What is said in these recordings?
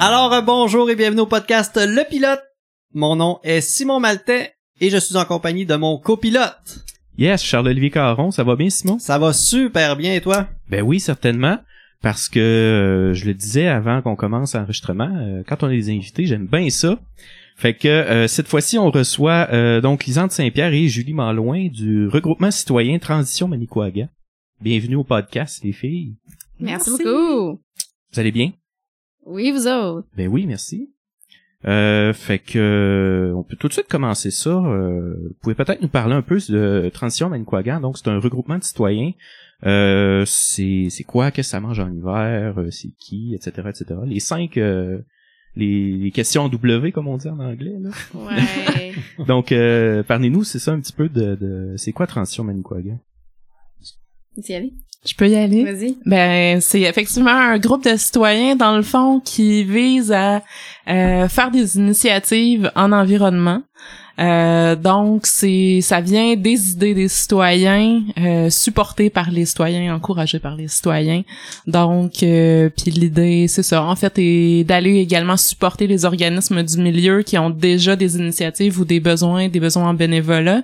Alors euh, bonjour et bienvenue au podcast Le Pilote. Mon nom est Simon Maltais et je suis en compagnie de mon copilote. Yes, Charles-Olivier Caron, ça va bien Simon? Ça va super bien et toi? Ben oui, certainement. Parce que euh, je le disais avant qu'on commence l'enregistrement, euh, quand on a des invités, j'aime bien ça. Fait que euh, cette fois-ci, on reçoit euh, donc Lisande Saint-Pierre et Julie Malouin du regroupement citoyen Transition Manicouaga. Bienvenue au podcast, les filles. Merci, beaucoup. Vous allez bien? Oui, vous autres. Ben oui, merci. Euh, fait que euh, on peut tout de suite commencer ça. Euh, vous pouvez peut-être nous parler un peu de Transition Manicouagan. Donc c'est un regroupement de citoyens. Euh, c'est c'est quoi? Qu'est-ce que ça mange en hiver? C'est qui? Etc. Etc. Les cinq euh, les, les questions W comme on dit en anglais. Là. Ouais. Donc euh, parlez-nous, c'est ça un petit peu de, de c'est quoi Transition Manicouagan y aller? Je peux y aller? Vas-y. Ben, c'est effectivement un groupe de citoyens, dans le fond, qui vise à euh, faire des initiatives en environnement. Euh, donc, c'est ça vient des idées des citoyens, euh, supportées par les citoyens, encouragées par les citoyens. Donc, euh, puis l'idée, c'est ça, en fait, est d'aller également supporter les organismes du milieu qui ont déjà des initiatives ou des besoins, des besoins en bénévolat.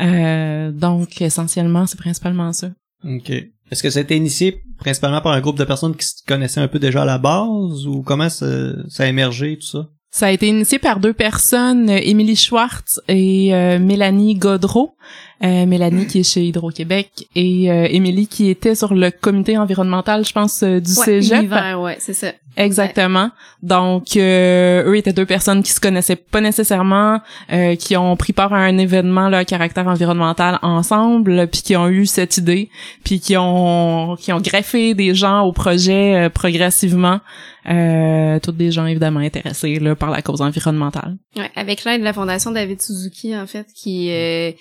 Euh, donc, essentiellement, c'est principalement ça. Ok. Est-ce que ça a été initié principalement par un groupe de personnes qui se connaissaient un peu déjà à la base ou comment ça, ça a émergé tout ça? Ça a été initié par deux personnes, Émilie Schwartz et euh, Mélanie Godreau. Euh, Mélanie qui est chez Hydro-Québec et euh, Émilie qui était sur le comité environnemental, je pense, euh, du Ouais, Cégep. ouais, c'est ça. Exactement. Donc, euh, eux étaient deux personnes qui se connaissaient pas nécessairement, euh, qui ont pris part à un événement là, à caractère environnemental ensemble, puis qui ont eu cette idée, puis qui ont qui ont greffé des gens au projet euh, progressivement. Euh, toutes des gens évidemment intéressés là, par la cause environnementale. Ouais, avec l'aide de la Fondation David Suzuki, en fait, qui euh,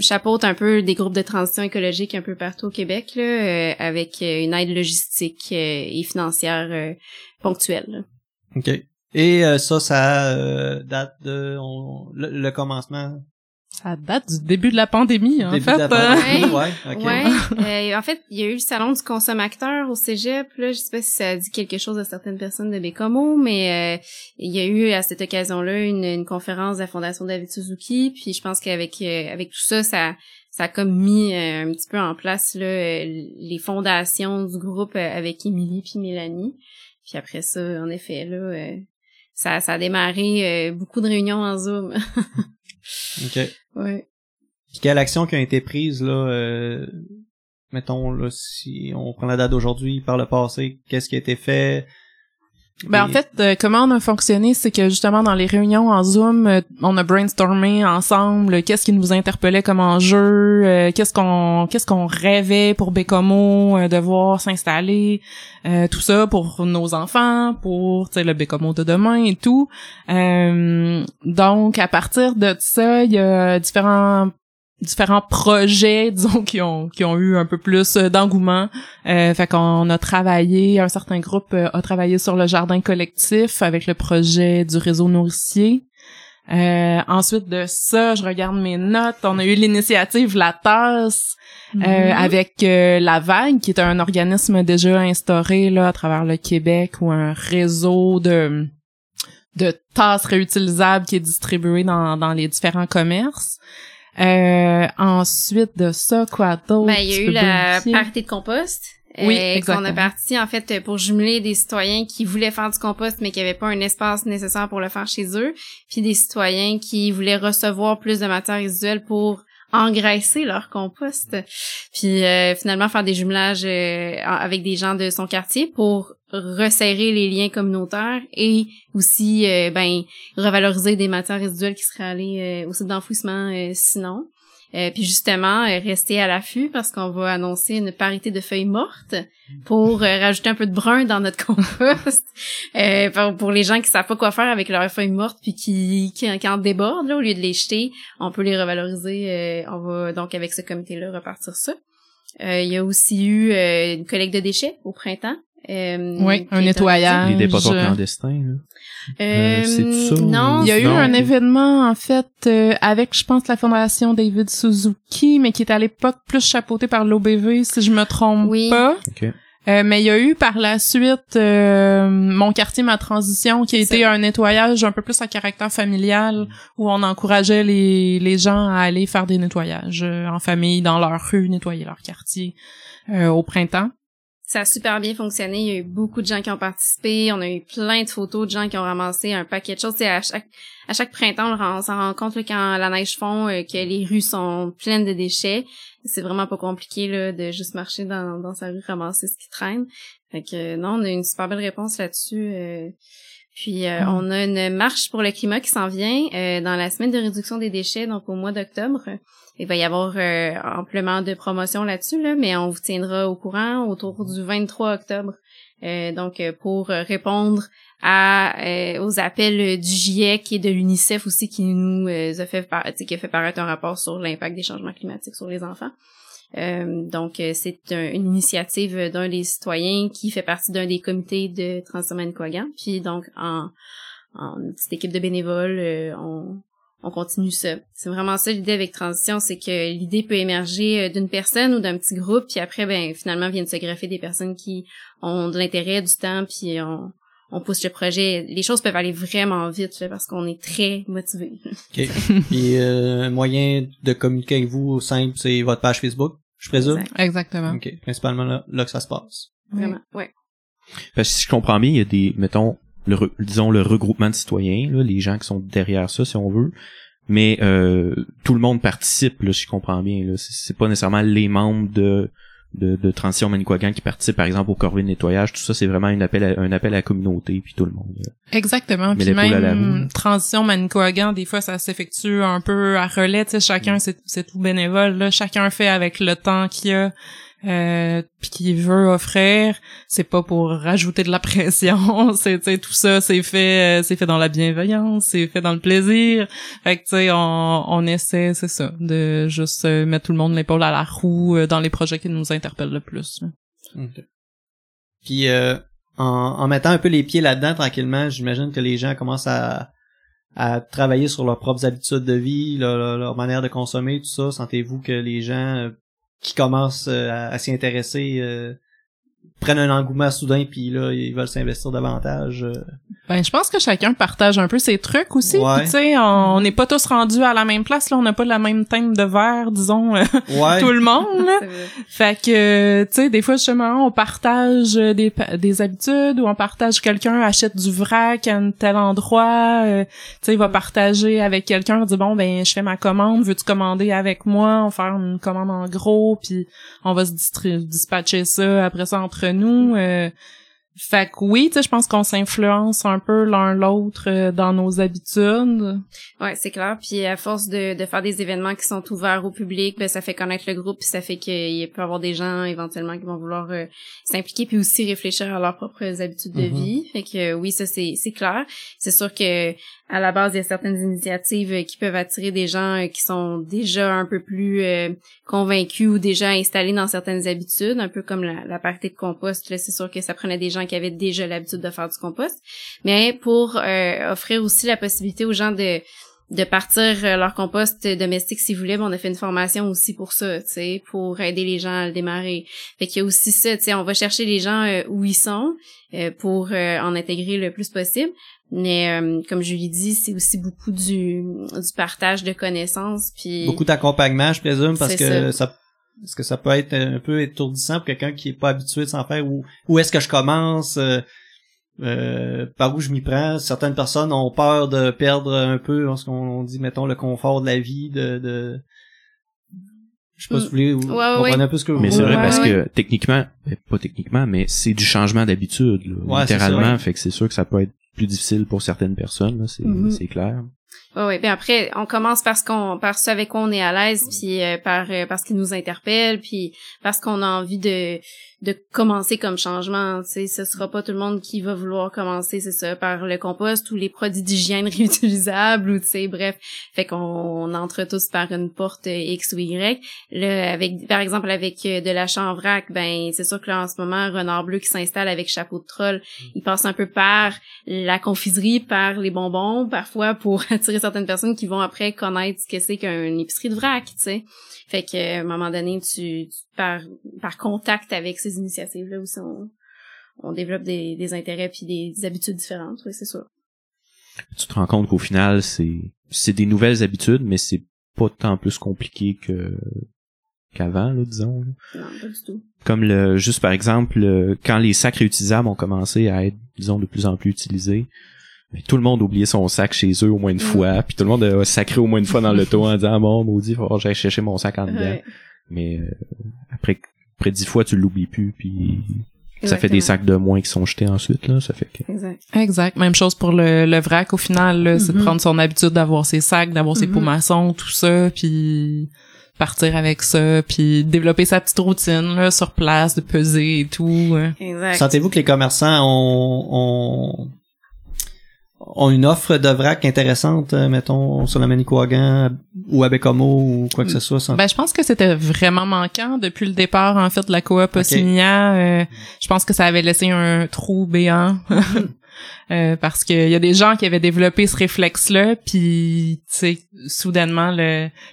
chapeaute un peu des groupes de transition écologique un peu partout au Québec, là, euh, avec euh, une aide logistique euh, et financière euh, ponctuelle. là. Ok. Et ça, ça date de on- le, le commencement? Ça date du début de la pandémie, en début fait. de la euh. pandémie, ouais. ok. Ouais. Euh, en fait, il y a eu le salon du consommateur au Cégep. Là, je sais pas si ça dit quelque chose à certaines personnes de Bécomo, mais euh, il y a eu à cette occasion-là une, une conférence de la Fondation David Suzuki. Puis je pense qu'avec euh, avec tout ça, ça ça a comme mis euh, un petit peu en place là, euh, les fondations du groupe euh, avec Émilie puis Mélanie. Puis après ça, en effet, là, euh, ça, ça a démarré euh, beaucoup de réunions en Zoom. Ok. ouais. Puis quelle action qui a été prise là euh, mettons là si on prend la date d'aujourd'hui par le passé, qu'est-ce qui a été fait? Ben, en fait, euh, comment on a fonctionné, c'est que justement dans les réunions en Zoom, euh, on a brainstormé ensemble euh, qu'est-ce qui nous interpellait comme enjeu, euh, qu'est-ce qu'on qu'est-ce qu'on rêvait pour Bécomo euh, de voir s'installer, euh, tout ça pour nos enfants, pour tu sais le Bécomo de demain et tout. Euh, donc à partir de ça, il y a différents différents projets disons qui ont qui ont eu un peu plus euh, d'engouement euh, fait qu'on a travaillé, un certain groupe euh, a travaillé sur le jardin collectif avec le projet du réseau nourricier. Euh, ensuite de ça, je regarde mes notes. On a eu l'initiative La Tasse euh, avec euh, La Vague, qui est un organisme déjà instauré là à travers le Québec ou un réseau de de tasses réutilisables qui est distribué dans, dans les différents commerces. Euh, ensuite de ça, quoi d'autre? Ben, il y a eu la parité de compost. Oui, euh. Qu'on a parti, en fait, pour jumeler des citoyens qui voulaient faire du compost, mais qui n'avaient pas un espace nécessaire pour le faire chez eux. Puis des citoyens qui voulaient recevoir plus de matière résiduelle pour engraisser leur compost. Puis euh, finalement faire des jumelages euh, avec des gens de son quartier pour resserrer les liens communautaires et aussi euh, ben revaloriser des matières résiduelles qui seraient allées euh, au site d'enfouissement sinon. Euh, puis justement, euh, rester à l'affût parce qu'on va annoncer une parité de feuilles mortes pour euh, rajouter un peu de brun dans notre compost. Euh, pour, pour les gens qui savent pas quoi faire avec leurs feuilles mortes puis qui, qui, en débordent, là, au lieu de les jeter, on peut les revaloriser. on va donc avec ce comité-là repartir ça. Il y a aussi eu une collecte de déchets au printemps. Euh, Oui, un nettoyage. Les dépotoirs je- clandestins, là. Euh, Euh, c'est-tu ça ou- Non, Il y a eu Non, un événement, en fait, euh, avec, je pense, la fondation David Suzuki, mais qui est à l'époque plus chapeauté par l'OBV, si je me trompe Oui. pas. OK. Euh, mais il y a eu par la suite euh, mon quartier ma transition qui a été un nettoyage un peu plus à caractère familial où on encourageait les, les gens à aller faire des nettoyages euh, en famille dans leur rue, nettoyer leur quartier euh, au printemps. Ça a super bien fonctionné. Il y a eu beaucoup de gens qui ont participé. On a eu plein de photos de gens qui ont ramassé un paquet de choses. C'est à chaque à chaque printemps, on s'en rend compte là, quand la neige fond euh, que les rues sont pleines de déchets. C'est vraiment pas compliqué là, de juste marcher dans, dans sa rue ramasser ce qui traîne. Fait que non, on a une super belle réponse là-dessus. euh. Puis euh, Mm. on a une marche pour le climat qui s'en vient euh, dans la semaine de réduction des déchets, donc au mois d'octobre. Il va y avoir euh, amplement de promotion là-dessus, là, mais on vous tiendra au courant autour du 23 octobre. Euh, donc euh, pour euh, répondre à euh, aux appels du GIEC et de l'UNICEF aussi qui nous euh, a fait qui a fait paraître un rapport sur l'impact des changements climatiques sur les enfants. Donc c'est un- une initiative d'un des citoyens qui fait partie d'un des comités de transition Manicouagan. Puis donc en, en petite équipe de bénévoles, on on continue ça. C'est vraiment ça l'idée avec transition, c'est que l'idée peut émerger euh, d'une personne ou d'un petit groupe, puis après ben finalement viennent se greffer des personnes qui ont de l'intérêt, du temps, puis on on pousse le projet. Les choses peuvent aller vraiment vite là, parce qu'on est très motivés. OK. Puis euh, un moyen de communiquer avec vous simple, c'est votre page Facebook, je présume? Exact. Exactement. OK. Principalement là, là que ça se passe. Vraiment. Ouais. Parce que si je comprends bien, il y a des, mettons, le, re- disons le regroupement de citoyens, là, les gens qui sont derrière ça, si on veut. Mais euh, tout le monde participe, là, si je comprends bien. Là. C'est, pas nécessairement les membres de, de, de Transition Manicouagan qui participent, par exemple, au corvée de nettoyage. Tout ça, c'est vraiment un appel à, un appel à la communauté, puis tout le monde. Exactement. Puis même transition Manicouagan, des fois ça s'effectue un peu à relais. Tu sais, chacun c'est c'est tout bénévole. Là, chacun fait avec le temps qu'il a. Euh, qu'il veut offrir, c'est pas pour rajouter de la pression, c'est tout ça c'est fait euh, c'est fait dans la bienveillance, c'est fait dans le plaisir. Fait que tu sais on on essaie c'est ça de juste euh, mettre tout le monde l'épaule à la roue euh, dans les projets qui nous interpellent le plus. là. OK. Puis euh, en, en mettant un peu les pieds là-dedans tranquillement, j'imagine que les gens commencent à, à travailler sur leurs propres habitudes de vie, leur, leur- manière de consommer, tout ça. Sentez-vous que les gens qui commencent euh, à, à s'y intéresser euh, prennent un engouement soudain puis là ils veulent s'investir davantage. euh. Ben, je pense que chacun partage un peu ses trucs aussi. Ouais. Tu sais, on n'est pas tous rendus à la même place, là. On n'a pas la même teinte de verre, disons, euh, Ouais. tout le monde, là. Fait que, tu sais, des fois, justement, on partage euh, des, pa- des habitudes ou on partage quelqu'un achète du vrac à un tel endroit. euh, tu sais, il va partager avec quelqu'un, dit bon, ben, je fais ma commande, veux-tu commander avec moi? On va faire une commande en gros, puis on va se dispatcher ça après ça entre nous. euh, fait que oui, tu sais, je pense qu'on s'influence un peu l'un l'autre euh, dans nos habitudes. Ouais, c'est clair. Puis à force de, de faire des événements qui sont ouverts au public, ben ça fait connaître le groupe, puis ça fait qu'il peut y avoir des gens éventuellement qui vont vouloir euh, s'impliquer, puis aussi réfléchir à leurs propres habitudes de Mhm. vie. Fait que euh, oui, ça c'est c'est clair. C'est sûr que à la base, il y a certaines initiatives euh, qui peuvent attirer des gens euh, qui sont déjà un peu plus euh, convaincus ou déjà installés dans certaines habitudes, un peu comme la, la partie de compost. Là, c'est sûr que ça prenait des gens qui avaient déjà l'habitude de faire du compost. Mais pour offrir aussi la possibilité aux gens de de partir leur compost domestique s'ils voulaient, ben, on a fait une formation aussi pour ça, tu sais, pour aider les gens à le démarrer. Fait qu'il y a aussi ça, tu sais, on va chercher les gens où ils sont pour en intégrer le plus possible. Mais euh, comme je lui dis, c'est aussi beaucoup du, du partage de connaissances puis Beaucoup d'accompagnement, je présume, parce que ça. Est-ce que ça peut être un peu étourdissant pour quelqu'un qui est pas habitué de s'en faire ou où est-ce que je commence euh, euh, par où je m'y prends? Certaines personnes ont peur de perdre un peu lorsqu'on dit mettons le confort de la vie de, de... je sais pas si vous voulez vous Ouais, ouais, comprenez ouais. un peu ce que vous Mais c'est vrai Ouais, parce ouais. que techniquement, ben, pas techniquement, mais c'est du changement d'habitude, là, Ouais, c'est littéralement. ça. Fait que c'est sûr que ça peut être plus difficile pour certaines personnes, c'est c'est clair. Ouais, ouais. Puis après, on commence parce qu'on, par ce avec quoi on est à l'aise, puis euh, par euh, parce qu'il nous interpelle, puis parce qu'on a envie de de commencer comme changement. Tu sais, ce sera pas tout le monde qui va vouloir commencer, c'est ça, par le compost ou les produits d'hygiène réutilisables ou tu sais, bref. Fait qu'on on entre tous par une porte euh, X ou Y. Là, avec, par exemple, avec euh, de la chanvrac, ben c'est sûr que là en ce moment, Renard Bleu qui s'installe avec chapeau de troll, il passe un peu par la confiserie, par les bonbons, parfois pour attirer certaines personnes qui vont après connaître ce que c'est qu'une épicerie de vrac, tu sais. Fait que à un moment donné, tu, tu par par contact avec ces initiatives là aussi on, on développe des, des intérêts puis des, des habitudes différentes, oui, c'est sûr. Tu te rends compte qu'au final, c'est c'est des nouvelles habitudes, mais c'est pas tant plus compliqué que qu'avant, là, disons. là. Non, pas du tout. Comme le juste par exemple, le- quand les sacs réutilisables ont commencé à être, disons, de plus en plus utilisés, mais tout le monde oubliait son sac chez eux au moins une Mm. fois, puis tout le monde a sacré au moins une fois dans l'auto en disant ah, bon maudit, faut que j'aille chercher mon sac en dedans. Ouais, Mais euh, après après dix fois tu l'oublies plus, puis ça fait des sacs de moins qui sont jetés ensuite là, ça fait que Exact. Exact. Même chose pour le, le vrac au final, là, c'est de Mhm. prendre son habitude d'avoir ses sacs, d'avoir ses Mhm. pots maçons, tout ça, puis partir avec ça, puis développer sa petite routine là, sur place, de peser et tout. hein. Exact. Sentez-vous que les commerçants ont, ont, ont une offre de vrac intéressante, euh, mettons, sur la Manicouagan ou à Bécomo ou quoi que ce soit? sans- Ben, je pense que c'était vraiment manquant depuis le départ, en fait, de la coop Ossinia. Euh, je pense que ça avait laissé un trou béant. Euh, parce qu'il y a des gens qui avaient développé ce réflexe-là, puis, tu sais, soudainement,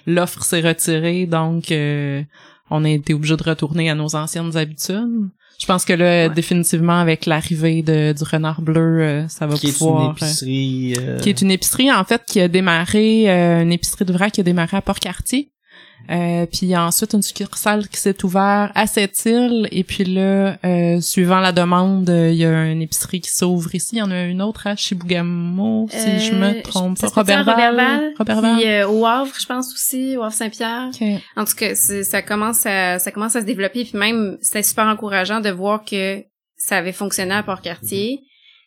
l'offre s'est retirée, donc euh, on a été obligé de retourner à nos anciennes habitudes. Je pense que là, Ouais. définitivement, avec l'arrivée de, du renard bleu, euh, ça va qui est une pouvoir... euh, épicerie. euh, qui est une épicerie en fait qui a démarré euh, une épicerie de vrac qui a démarré à Port-Cartier. Euh, puis ensuite une succursale qui s'est ouverte à cette île et puis là euh, suivant la demande euh, il y a une épicerie qui s'ouvre ici il y en a une autre à Chibougamau si je me Euh, trompe ça pas Robertval Robertval. Euh, au Havre, je pense aussi, au Havre Saint-Pierre. Ok. En tout cas, ça commence à ça commence à se développer puis même c'était super encourageant de voir que ça avait fonctionné à Port-Cartier.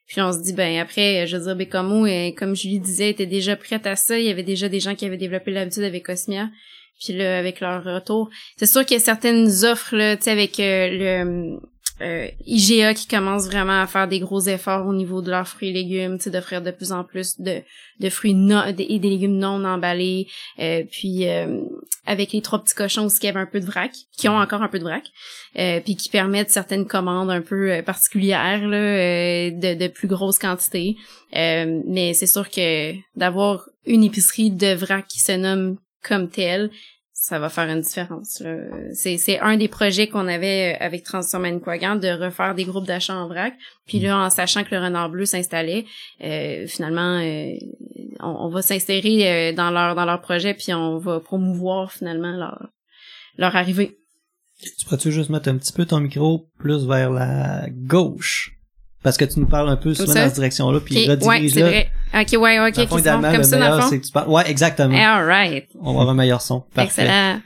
Puis on se dit ben après je veux dire Bécamo et comme Julie disait était déjà prête à ça, il y avait déjà des gens qui avaient développé l'habitude avec Osmia. Puis là avec leur retour, c'est sûr qu'il y a certaines offres là, tu sais avec euh, le euh, IGA qui commence vraiment à faire des gros efforts au niveau de leurs fruits et légumes, d'offrir de plus en plus de de fruits non, et des légumes non emballés, euh, puis euh, avec les trois petits cochons aussi qui avaient un peu de vrac, qui ont encore un peu de vrac, euh, puis qui permettent certaines commandes un peu euh, particulières là, de, de plus grosses quantités. Mais c'est sûr que d'avoir une épicerie de vrac qui se nomme comme telle, ça va faire une différence. C'est, un des projets qu'on avait euh, avec Transition Manicouagan de refaire des groupes d'achat en vrac. Puis là, en sachant que le renard bleu s'installait, euh, finalement, euh, on, on va s'insérer euh, dans leur dans leur projet puis on va promouvoir finalement leur leur arrivée. Tu pourrais-tu juste mettre un petit peu ton micro plus vers la gauche? Parce que tu nous parles un peu souvent ça? dans cette direction-là, puis Ok, ouais, redirige c'est là. vrai. Ok, ouais, ok, fond, ok, c'est bon. idéalement, comme le ça dans le meilleur, fond. c'est que tu parles. Ouais, exactement. All right. On va avoir un meilleur son. Parfait. Excellent.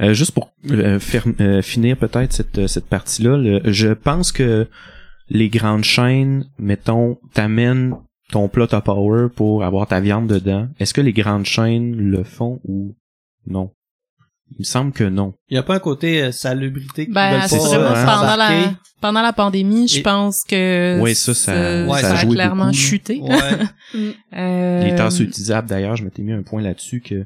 Euh, juste pour euh, faire, euh, finir peut-être cette, euh, cette partie-là, le- je pense que les grandes chaînes, mettons, t'amènent ton plat top power pour avoir ta viande dedans. Est-ce que les grandes chaînes le font ou non? Il me semble que non. Il y a pas un côté euh, salubrité qui Ben, pas hein. pendant la pendant la pandémie, je Et- pense que Ouais, ça, ça- Ouais, ça ça a a clairement beaucoup. chuté. Ouais. Euh, Les tasses utilisables, d'ailleurs, je m'étais mis un point là-dessus que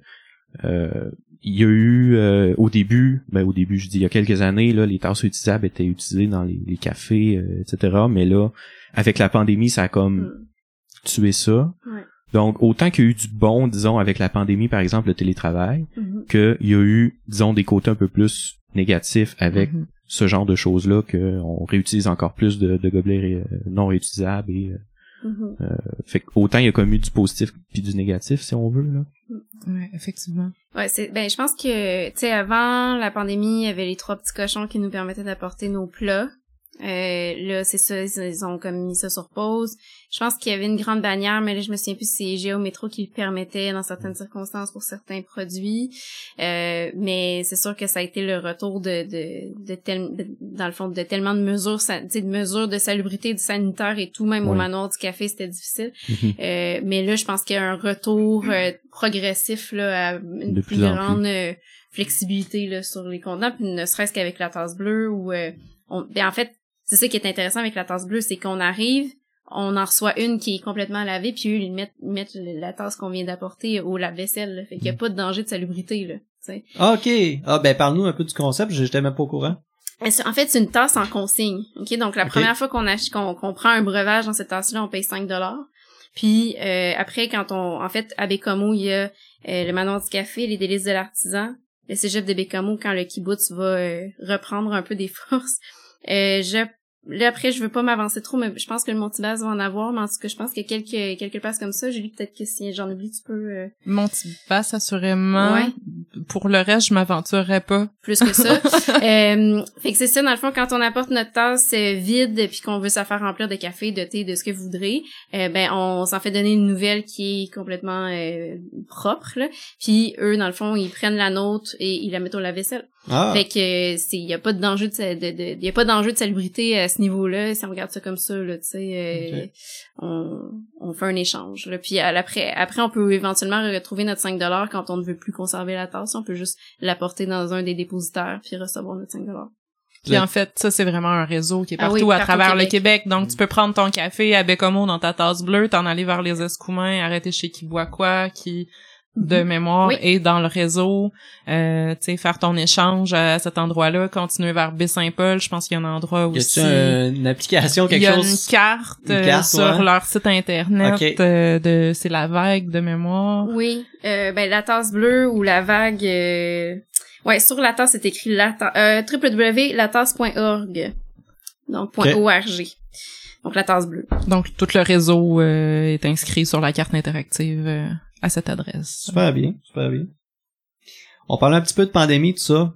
euh, il y a eu euh, au début, ben au début, je dis il y a quelques années, là, les tasses utilisables étaient utilisées dans les, les cafés, euh, etc. Mais là, avec la pandémie, ça a comme Mm. tué ça. Ouais. Donc, autant qu'il y a eu du bon, disons, avec la pandémie, par exemple, le télétravail, Mhm. qu'il y a eu, disons, des côtés un peu plus négatifs avec Mhm. ce genre de choses-là, qu'on réutilise encore plus de, de gobelets ré- non réutilisables. Et, euh, Mhm. fait que autant il y a comme eu du positif puis du négatif, si on veut. Là. Ouais, effectivement. Ouais, c'est ben je pense que tu sais avant la pandémie, il y avait les trois petits cochons qui nous permettaient d'apporter nos plats. Euh, là, c'est ça, ils ont comme mis ça sur pause. Je pense qu'il y avait une grande bannière, mais là, je me souviens plus si c'est Géométro qui le permettait dans certaines circonstances pour certains produits. Euh, mais c'est sûr que ça a été le retour de, de, de, tel, de- dans le fond, de tellement de mesures, de mesures de salubrité, de sanitaire et tout, même au Oui. manoir du café, c'était difficile. Mhm. Euh, mais là, je pense qu'il y a un retour euh, progressif là, à une plus, grande euh, flexibilité là, sur les contenants, puis ne serait-ce qu'avec la tasse bleue ou on... ben, en fait, c'est ça qui est intéressant avec la tasse bleue, c'est qu'on arrive, on en reçoit une qui est complètement lavée, puis eux, ils mettent, mettent la tasse qu'on vient d'apporter au lave-vaisselle. là. Fait qu'il n'y a pas de danger de salubrité, là. tu sais. Ah, ok. Ah, ben, parle-nous un peu du concept. J'étais même pas au courant. En fait, c'est une tasse en consigne. Ok, donc la première fois qu'on ach- qu'on qu'on prend un breuvage dans cette tasse-là, on paye 5 dollars. Puis euh, après, quand on, en fait, à Bécamo, il y a euh, le manoir du café, les délices de l'artisan, le cégep de Bécamo, quand le kibbutz va euh, reprendre un peu des forces. Euh, je Là, après, je veux pas m'avancer trop, mais je pense que le Montibas va en avoir, mais en tout cas, je pense qu'il y a quelques, quelques places comme ça. Julie, peut-être que si j'en oublie, tu peux... Euh... Montibas, assurément. Ouais. Pour le reste, je m'aventurerais pas. Plus que ça. euh, fait que c'est ça, dans le fond, quand on apporte notre tasse euh, vide, puis qu'on veut se faire remplir de café, de thé, de ce que vous voudrez, euh, ben, on s'en fait donner une nouvelle qui est complètement euh, propre, là. Puis eux, dans le fond, ils prennent la nôtre et ils la mettent au lave-vaisselle. Ah, Fait que c'est y a pas de danger de, de, de- y a pas d'enjeu de salubrité ce niveau-là si on regarde ça comme ça là, tu sais euh, on, on fait un échange là. Puis après on peut éventuellement retrouver notre 5 dollars quand on ne veut plus conserver la tasse, on peut juste l'apporter dans un des dépositaires puis recevoir notre 5 dollars. Puis en fait, ça, c'est vraiment un réseau qui est Ah partout oui, à partout travers le Québec. Donc, tu peux prendre ton café à Bécomo dans ta tasse bleue, t'en aller vers les Escoumins, arrêter chez qui boit quoi, qui de mémoire Oui. est dans le réseau, euh, tu sais, faire ton échange à cet endroit-là, continuer vers Baie-Saint-Paul, je pense qu'il y a un endroit y aussi. a-tu un- une application, Il quelque y a chose? une carte, Une euh, carte, sur ouais. leur site internet euh, de c'est la vague de mémoire. Oui, euh, ben la tasse bleue ou la vague euh, ouais, sur la tasse c'est écrit la ta- euh, www.latasse.org. Donc Ok. .org. Donc la tasse bleue. Donc tout le réseau euh, est inscrit sur la carte interactive euh, à cette adresse. Super bien, super bien. On parlait un petit peu de pandémie, tout ça.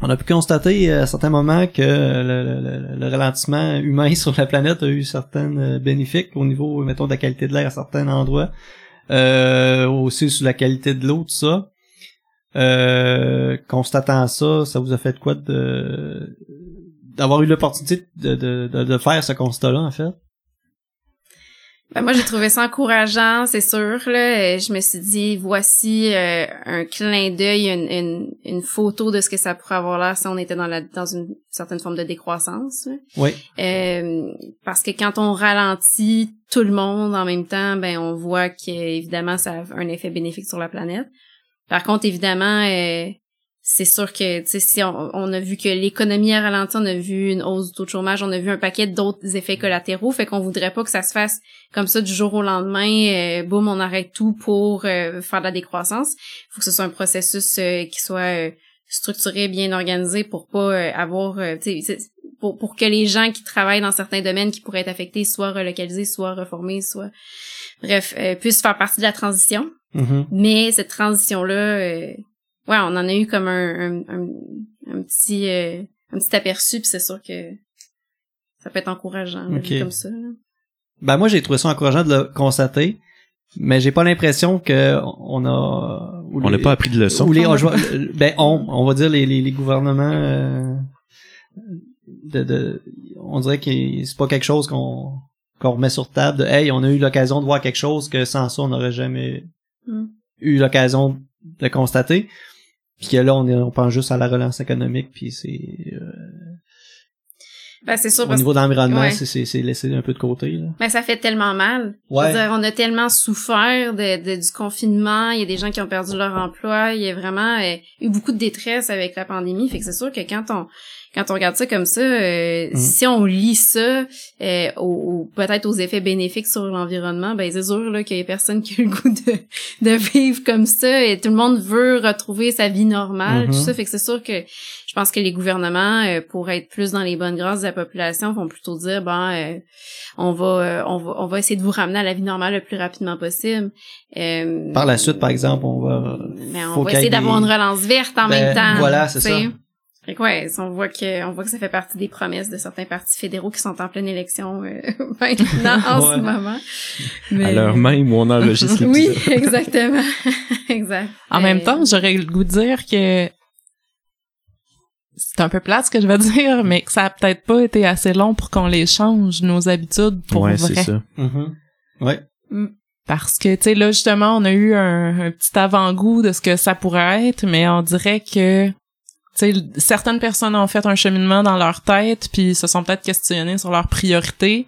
On a pu constater euh, à certains moments que le, le- le- le ralentissement humain sur la planète a eu certaines euh, bénéfiques au niveau, mettons, de la qualité de l'air à certains endroits. Euh, aussi sur la qualité de l'eau, tout ça. Constatant ça, ça vous a fait quoi d'avoir eu l'opportunité de, de, de faire ce constat-là, en fait? Ben, moi, j'ai trouvé ça encourageant, c'est sûr. Là. Je me suis dit, voici euh, un clin d'œil, une, une, une photo de ce que ça pourrait avoir l'air si on était dans, la, dans une certaine forme de décroissance. là. Oui. Euh, parce que quand on ralentit tout le monde en même temps, ben on voit que évidemment ça a un effet bénéfique sur la planète. Par contre, évidemment, euh, c'est sûr que tu sais si on, on a vu que l'économie a ralenti, on a vu une hausse du taux de chômage, on a vu un paquet d'autres effets collatéraux, fait qu'on voudrait pas que ça se fasse comme ça du jour au lendemain, euh, boum, on arrête tout pour euh, faire de la décroissance. Il faut que ce soit un processus euh, qui soit euh, structuré, bien organisé pour pas avoir euh, pour, pour que les gens qui travaillent dans certains domaines qui pourraient être affectés soient relocalisés, soient reformés, soient bref, euh, puissent faire partie de la transition. Mhm. Mais cette transition-là, euh, ouais, on en a eu comme un, un, un, un petit euh, un petit aperçu, puis c'est sûr que ça peut être encourageant comme ça. là. Ben moi j'ai trouvé ça encourageant de le constater, mais j'ai pas l'impression que on a On n'a pas appris de leçon. ou les on, ben on on va dire les les, les gouvernements euh, de, de on dirait que c'est pas quelque chose qu'on qu'on remet sur table de hey on a eu l'occasion de voir quelque chose que sans ça on n'aurait jamais Mm. eu l'occasion de constater puis que là on est on pense juste à la relance économique puis c'est euh, Ben c'est sûr au parce niveau de l'environnement ouais. c'est c'est c'est laissé un peu de côté là Ben, ça fait tellement mal. Ouais. dire, on a tellement souffert de, de- du confinement. Il y a des gens qui ont perdu leur emploi. Il y a vraiment euh, eu beaucoup de détresse avec la pandémie. Fait que c'est sûr que quand on quand on regarde ça comme ça, euh, Mm. si on lit ça, euh, au- au- peut-être aux effets bénéfiques sur l'environnement, ben c'est sûr là qu'il y a personne qui a le goût de, de vivre comme ça. Et tout le monde veut retrouver sa vie normale. Tout ça fait que c'est sûr que je pense que les gouvernements, euh, pour être plus dans les bonnes grâces de la population, vont plutôt dire ben euh, on va euh, on va on va essayer de vous ramener à la vie normale le plus rapidement possible. Euh, par la suite par exemple on va mais on va essayer d'avoir des- une relance verte en Ben, même temps. voilà, c'est ça. Fait que ouais, on voit que on voit que ça fait partie des promesses de certains partis fédéraux qui sont en pleine élection euh, maintenant en Ouais. ce moment. À Mais- l'heure même où on enregistre Oui, exactement. exact. En même temps, j'aurais le goût de dire que c'est un peu plate ce que je vais dire, mais que ça a peut-être pas été assez long pour qu'on les change, nos habitudes, pour ouais, vrai. c'est ça. Mhm. ouais Parce que, tu sais, là, justement, on a eu un, un petit avant-goût de ce que ça pourrait être, mais on dirait que, tu sais, certaines personnes ont fait un cheminement dans leur tête, puis se sont peut-être questionnées sur leurs priorités,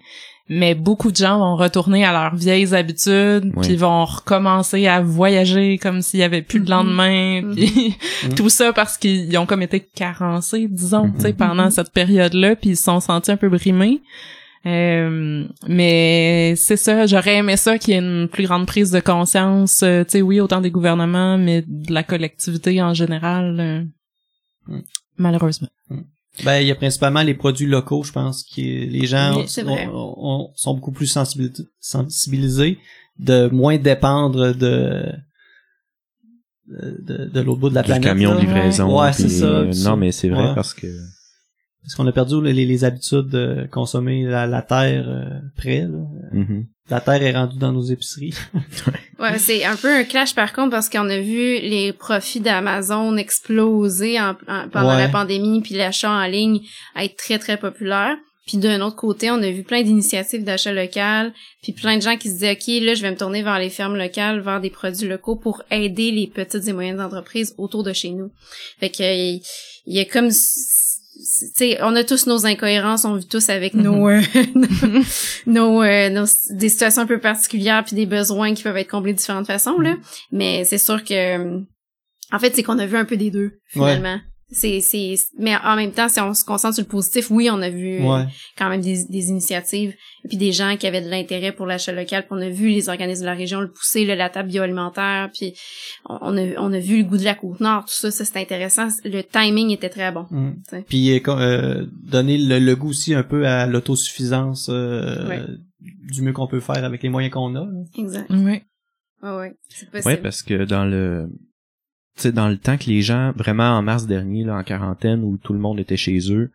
mais beaucoup de gens vont retourner à leurs vieilles habitudes, Oui. puis vont recommencer à voyager comme s'il y avait plus de Mhm. lendemain, Mhm. puis Mhm. tout ça parce qu'ils ont comme été carencés, disons, tu sais, Mhm. pendant cette période-là, puis ils se sont sentis un peu brimés. Euh, mais c'est ça, j'aurais aimé ça qu'il y ait une plus grande prise de conscience, euh, tu sais, oui, autant des gouvernements, mais de la collectivité en général, euh, Mm. malheureusement. Ben, il y a principalement les produits locaux, je pense, que les gens Oui, c'est ont- vrai. ont- ont- sont beaucoup plus sensibilis- sensibilisés, de moins dépendre de de, de, de l'autre bout de la Du planète. camion de livraison. Ouais, c'est ça, euh, non, mais c'est vrai Ouais. parce que Parce qu'on a perdu les, les habitudes de consommer la, la terre euh, près. là. Mhm. La terre est rendue dans nos épiceries. Ouais, c'est un peu un clash par contre parce qu'on a vu les profits d'Amazon exploser en, en- pendant Ouais. la pandémie puis l'achat en ligne être très très populaire. Puis d'un autre côté, on a vu plein d'initiatives d'achat local, puis plein de gens qui se disaient OK, là, je vais me tourner vers les fermes locales, vers des produits locaux pour aider les petites et moyennes entreprises autour de chez nous. Fait que il y a comme sais, on a tous nos incohérences, on vit tous avec nos, euh, nos, euh, nos- des situations un peu particulières puis des besoins qui peuvent être comblés de différentes façons là. Mais c'est sûr que, en fait, c'est qu'on a vu un peu des deux finalement. C'est, c'est, mais en même temps, si on se concentre sur le positif, oui, on a vu euh, Ouais. quand même des, des initiatives et puis des gens qui avaient de l'intérêt pour l'achat local. Puis on a vu les organismes de la région le pousser, le, la table bioalimentaire, puis on, a, on a vu le goût de la côte nord, tout ça, ça c'est intéressant. Le timing était très bon. Mm. T'sais. Puis euh, euh, donner le, le goût aussi un peu à l'autosuffisance euh, Ouais. du mieux qu'on peut faire avec les moyens qu'on a. là. Exact. Ouais. Ouais, ouais. C'est possible. Ouais, parce que dans le sais dans le temps que les gens vraiment en mars dernier là en quarantaine où tout le monde était chez eux,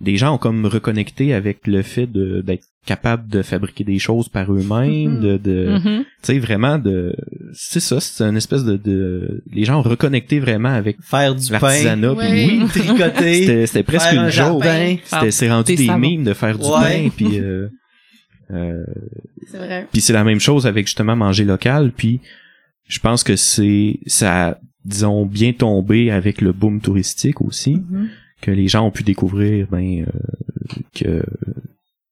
des gens ont comme reconnecté avec le fait de d'être capable de fabriquer des choses par eux-mêmes, Mhm. de, de Mhm. tu sais vraiment de c'est ça, c'est une espèce de, de les gens ont reconnecté vraiment avec Faire du pain, l'artisanat puis Ouais. oui, tricoter, c'était c'était presque faire un une joke. jardin. C'était c'est rendu Des mimes de faire du Ouais. pain puis euh, euh, C'est vrai. puis c'est la même chose avec justement manger local. Puis je pense que c'est ça, a, disons, bien tombé avec le boom touristique aussi, Mhm. que les gens ont pu découvrir, ben, euh, que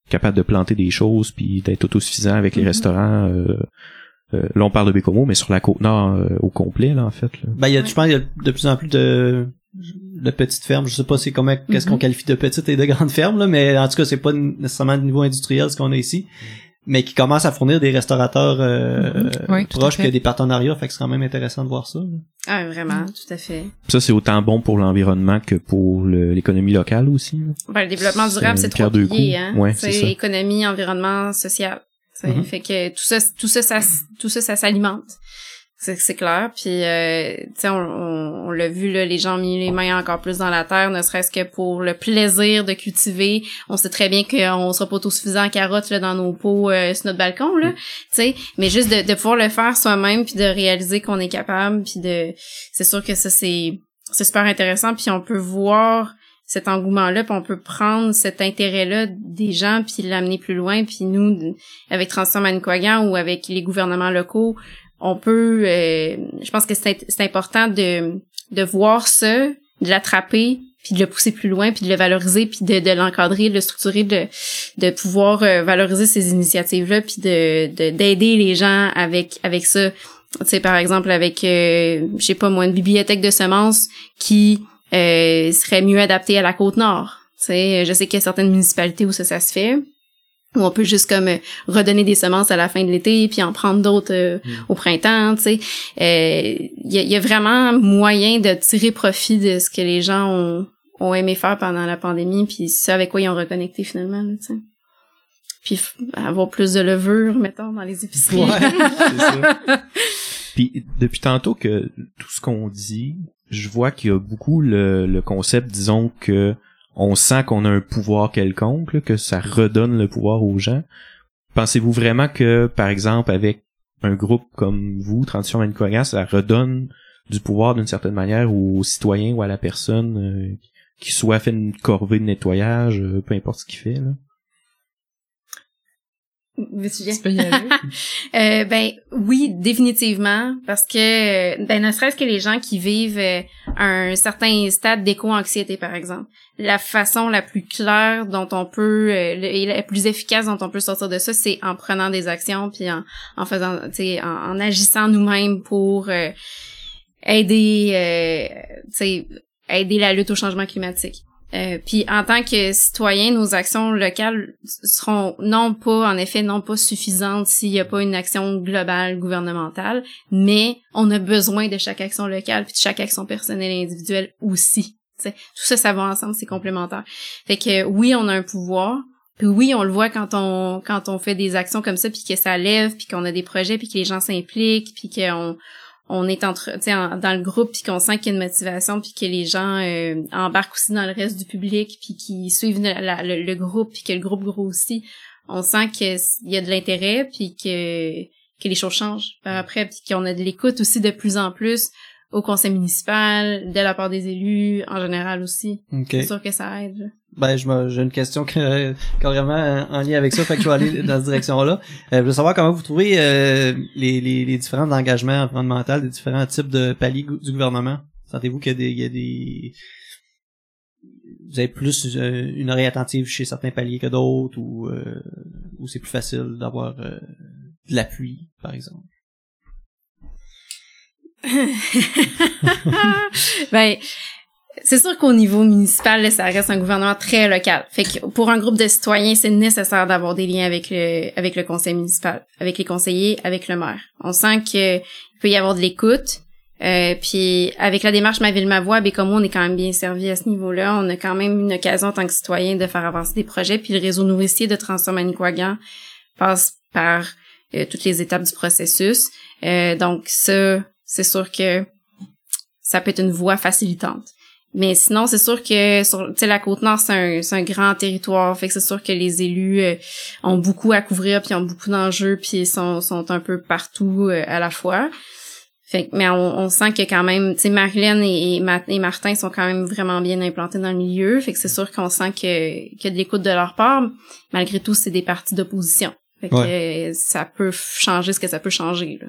capable de planter des choses puis d'être autosuffisant avec les Mhm. restaurants. Euh, euh, là, on parle de Bécomo, mais sur la côte nord euh, au complet, là, en fait. Là. Ben, il y a, Ouais. je pense qu'il y a de plus en plus de, de petites fermes. Je sais pas c'est comment, qu'est-ce Mhm. qu'on qualifie de petites et de grandes fermes, là, mais en tout cas, c'est pas nécessairement de niveau industriel ce qu'on a ici. Mais qui commencent à fournir des restaurateurs euh, Mhm. Oui, proches que des partenariats, fait que c'est quand même intéressant de voir ça. là. Ah, vraiment, tout à fait. Ça, c'est autant bon pour l'environnement que pour l'économie locale aussi. Ben, le développement durable, c'est trois piliers, hein. Ouais, c'est économie, environnement, social. Mhm. Fait que tout ça, tout ça, tout ça, ça s'alimente. C'est, c'est clair. Puis, euh, tu sais, on, on, on l'a vu, là, les gens ont mis les mains encore plus dans la terre, ne serait-ce que pour le plaisir de cultiver. On sait très bien qu'on sera pas autosuffisant en carottes là, dans nos pots euh, sur notre balcon, là. Tu sais, mais juste de, de pouvoir le faire soi-même, puis de réaliser qu'on est capable, puis de... C'est sûr que ça, c'est, c'est super intéressant. Puis on peut voir cet engouement-là, puis on peut prendre cet intérêt-là des gens, puis l'amener plus loin. Puis nous, avec Transition Manicouagan ou avec les gouvernements locaux, on peut... euh, je pense que c'est important de, de voir ça, de l'attraper, puis de le pousser plus loin, puis de le valoriser, puis de, de l'encadrer, de le structurer, de, de pouvoir euh, valoriser ces initiatives-là, puis de de- d'aider les gens avec avec ça. Tu sais, par exemple, avec, euh, je sais pas moi, une bibliothèque de semences qui euh, serait mieux adaptée à la Côte-Nord. Tu sais, je sais qu'il y a certaines municipalités où ça, ça se fait, où on peut juste comme euh, redonner des semences à la fin de l'été, puis en prendre d'autres euh, au printemps, tu sais. Euh, Il y, a, y a vraiment moyen de tirer profit de ce que les gens ont, ont aimé faire pendant la pandémie, puis ce avec quoi ils ont reconnecté finalement, tu sais. Puis avoir plus de levure, mettons, dans les épiceries. c'est ça. Puis depuis tantôt que tout ce qu'on dit, je vois qu'il y a beaucoup le, le concept, disons que on sent qu'on a un pouvoir quelconque, que ça redonne le pouvoir aux gens. Pensez-vous vraiment que, par exemple, avec un groupe comme vous, Transition Manicouagan, ça redonne du pouvoir d'une certaine manière aux citoyens ou à la personne euh, qui soit fait une corvée de nettoyage, euh, peu importe ce qu'il fait. Là? Veux-tu bien? Tu peux y aller. Euh, ben oui, définitivement, parce que ben ne serait-ce que les gens qui vivent euh, un certain stade d'éco-anxiété, par exemple, la façon la plus claire dont on peut euh, et la plus efficace dont on peut sortir de ça, c'est en prenant des actions puis en, en faisant, tu sais, en, en agissant nous-mêmes pour aider, tu sais, aider la lutte au changement climatique. Euh, puis en tant que citoyen, nos actions locales seront non pas, en effet, non pas suffisantes s'il n'y a pas une action globale gouvernementale, mais on a besoin de chaque action locale puis de chaque action personnelle et individuelle aussi. T'sais. Tout ça, ça va ensemble, c'est complémentaire. Fait que oui, on a un pouvoir. Puis oui, on le voit quand on quand on fait des actions comme ça, puis que ça lève, puis qu'on a des projets, puis que les gens s'impliquent, puis qu'on on est entre dans le groupe puis qu'on sent qu'il y a une motivation puis que les gens euh, embarquent aussi dans le reste du public puis qui suivent le, groupe puis que le groupe grossit on sent qu'il y a de l'intérêt puis que que les choses changent par après puis qu'on a de l'écoute aussi de plus en plus au conseil municipal, de la part des élus, en général aussi. C'est sûr que ça aide. Ben, j'ai une question que, carrément en lien avec ça, fait que je vais aller dans cette direction-là. Euh, je veux savoir comment vous trouvez euh, les, les, les, différents engagements environnementaux des différents types de paliers du gouvernement. Sentez-vous qu'il y a des, y a des vous avez plus euh, une oreille attentive chez certains paliers que d'autres ou euh, ou c'est plus facile d'avoir de l'appui, par exemple? ben, c'est sûr qu'au niveau municipal, ça reste un gouvernement très local. Fait que pour un groupe de citoyens, c'est nécessaire d'avoir des liens avec le avec le conseil municipal, avec les conseillers, avec le maire. On sent que peut y avoir de l'écoute. Euh, puis avec la démarche Ma ville ma voix, comme on est quand même bien servi à ce niveau-là. On a quand même une occasion en tant que citoyen de faire avancer des projets. Puis le réseau nourricier de Transform passe par euh, toutes les étapes du processus. Euh, donc ça, c'est sûr que ça peut être une voie facilitante. Mais sinon, c'est sûr que sur la Côte-Nord, c'est un, un grand territoire. Fait que c'est sûr que les élus euh, ont beaucoup à couvrir, puis ont beaucoup d'enjeux, puis sont, sont un peu partout euh, à la fois. Fait mais on, sent que quand même, tu sais, Marilyn et, et, Martin sont quand même vraiment bien implantés dans le milieu. Fait que c'est sûr qu'on sent que, a de l'écoute de leur part. Malgré tout, c'est des partis d'opposition. Fait que ça peut changer ce que ça peut changer. Là,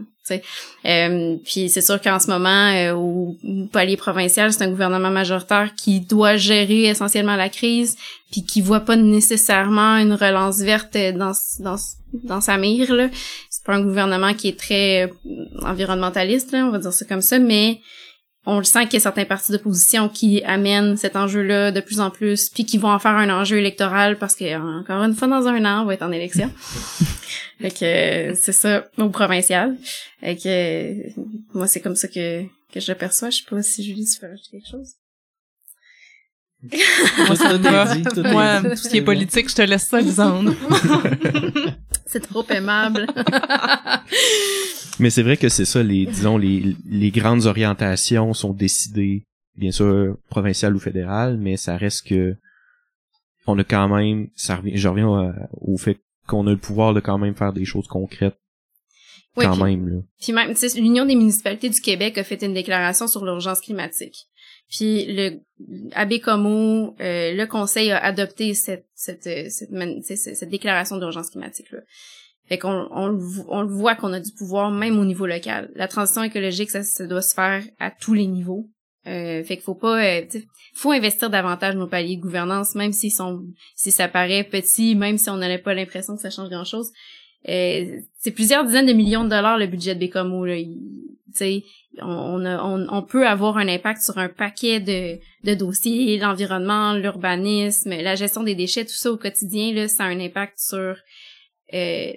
euh, puis c'est sûr qu'en ce moment, euh, au, palier provincial, c'est un gouvernement majoritaire qui doit gérer essentiellement la crise, puis qui voit pas nécessairement une relance verte dans dans, dans sa mire. Là. C'est pas un gouvernement qui est très euh, environnementaliste, là, on va dire ça comme ça, mais on le sent qu'il y a certains partis d'opposition qui amènent cet enjeu-là de plus en plus, puis qui vont en faire un enjeu électoral parce que encore une fois dans un an, on va être en élection. fait que c'est ça au provincial. Fait que moi c'est comme ça que que je perçois. Je sais pas si Julie tu veux rajouter quelque chose. moi, tout, moi, tout ce qui est politique, je te laisse ça, Lisandre. c'est trop aimable. Mais c'est vrai que c'est ça, les, disons, les, les grandes orientations sont décidées, bien sûr, provinciales ou fédérales, mais ça reste que on a quand même, ça revient, je reviens au, fait qu'on a le pouvoir de quand même faire des choses concrètes. quand même, là. Puis même, tu sais, l'Union des municipalités du Québec a fait une déclaration sur l'urgence climatique. Puis le à Bécomo, euh, le conseil a adopté cette cette cette, cette, déclaration d'urgence climatique là. Fait qu'on on, on, le voit qu'on a du pouvoir même au niveau local. La transition écologique, ça, ça doit se faire à tous les niveaux. Euh, fait qu'il faut pas, euh, faut investir davantage nos paliers de gouvernance, même s'ils sont, si ça paraît petit, même si on n'avait pas l'impression que ça change grand chose. Euh, c'est plusieurs dizaines de millions de dollars le budget de Bécomo là. Tu on, peut avoir un impact sur un paquet de, dossiers, l'environnement, l'urbanisme, la gestion des déchets, tout ça au quotidien là, ça a un impact sur euh,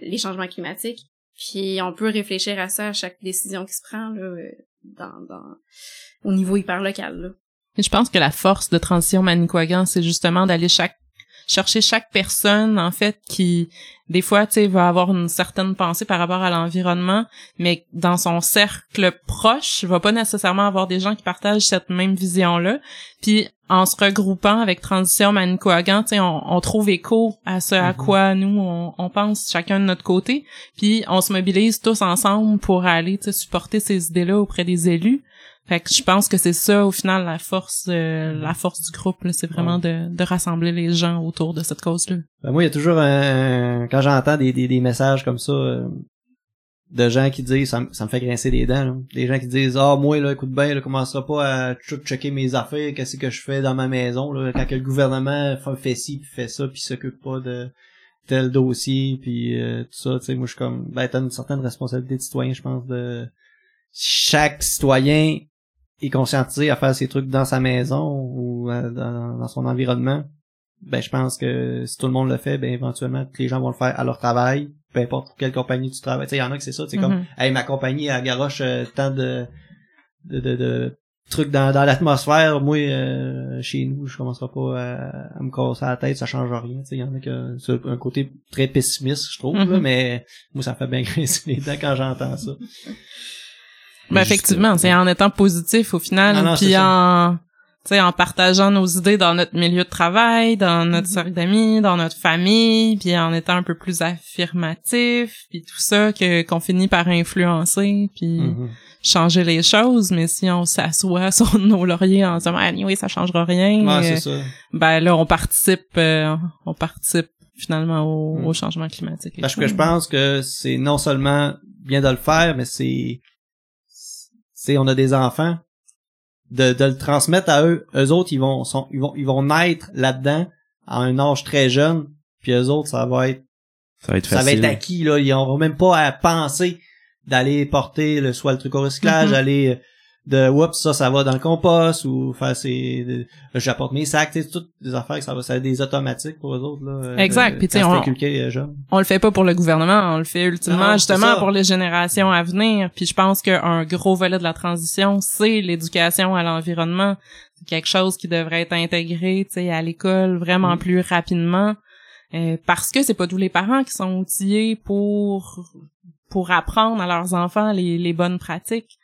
les changements climatiques. Puis on peut réfléchir à ça à chaque décision qui se prend là, euh, au niveau hyper local. Je pense que la force de Transition Manicouagan, c'est justement d'aller chaque chercher chaque personne en fait qui des fois tu sais va avoir une certaine pensée par rapport à l'environnement mais dans son cercle proche va pas nécessairement avoir des gens qui partagent cette même vision là puis en se regroupant avec Transition Manicouagan, tu sais on, on, trouve écho à ce à mm-hmm. quoi nous on, on, pense chacun de notre côté. Puis on se mobilise tous ensemble pour aller supporter ces idées là auprès des élus fait que je pense que c'est ça, au final, la force, euh, la force du groupe, c'est vraiment de, de, rassembler les gens autour de cette cause-là. Ben moi, il y a toujours un, quand j'entends des, des, des, messages comme ça, euh, de gens qui disent, ça, ça, me fait grincer des dents, des gens qui disent, ah, moi, là, écoute bien, là, commencera pas à checker mes affaires, qu'est-ce que je fais dans ma maison, là, quand que le gouvernement fait ci, puis fait ça, puis s'occupe pas de tel dossier, puis euh, tout ça, tu sais, moi, je suis comme, ben, t'as une certaine responsabilité de citoyen, je pense, de chaque citoyen est conscientisé à faire ses trucs dans sa maison ou euh, dans, dans son environnement, ben je pense que si tout le monde le fait, ben éventuellement les gens vont le faire à leur travail, peu importe pour quelle compagnie tu travailles. Tu sais, il y en a que c'est ça, c'est comme Mhm. hey ma compagnie elle garoche euh, tant de de, de, de trucs dans, dans l'atmosphère, moi euh, chez nous, je commencerai pas à, à me casser la tête, ça change rien. Il y en a que c'est un côté très pessimiste, je trouve, là, Mhm. mais moi ça me fait bien grincer les dents quand j'entends ça. Ben, effectivement, c'est en étant positif au final, Non, non, c'est puis en tu sais en partageant nos idées dans notre milieu de travail, dans notre Mm-hmm. cercle d'amis, dans notre famille, puis en étant un peu plus affirmatif, puis tout ça que qu'on finit par influencer, puis Mhm. changer les choses, mais si on s'assoit sur nos lauriers en disant ah, anyway, ça changera rien, Ouais, euh, c'est ça. ben là on participe euh, on participe finalement au, Mm. au changement climatique. Parce que je pense que c'est non seulement bien de le faire, mais c'est, c'est on a des enfants, de, de le transmettre à eux. Eux autres, ils vont, sont, ils vont, ils vont naître là-dedans à un âge très jeune, puis eux autres, ça va être, Ça va être ça va facile. être acquis là. Ils n'auront même pas à penser d'aller porter le soit le truc au recyclage, aller euh, de oups ça ça va dans le compost ou faire de- j'apporte mes sacs, sais, toutes des affaires que ça va ça des automatiques pour eux autres là. euh, Exact, puis tu sais, c'est on- euh, on le fait pas pour le gouvernement, on le fait ultimement Non, c'est justement pour les générations à venir. Puis je pense qu'un gros volet de la transition, c'est l'éducation à l'environnement. C'est quelque chose qui devrait être intégré, tu sais, à l'école vraiment Mm. plus rapidement, euh, parce que c'est pas tous les parents qui sont outillés pour pour apprendre à leurs enfants les, les bonnes pratiques.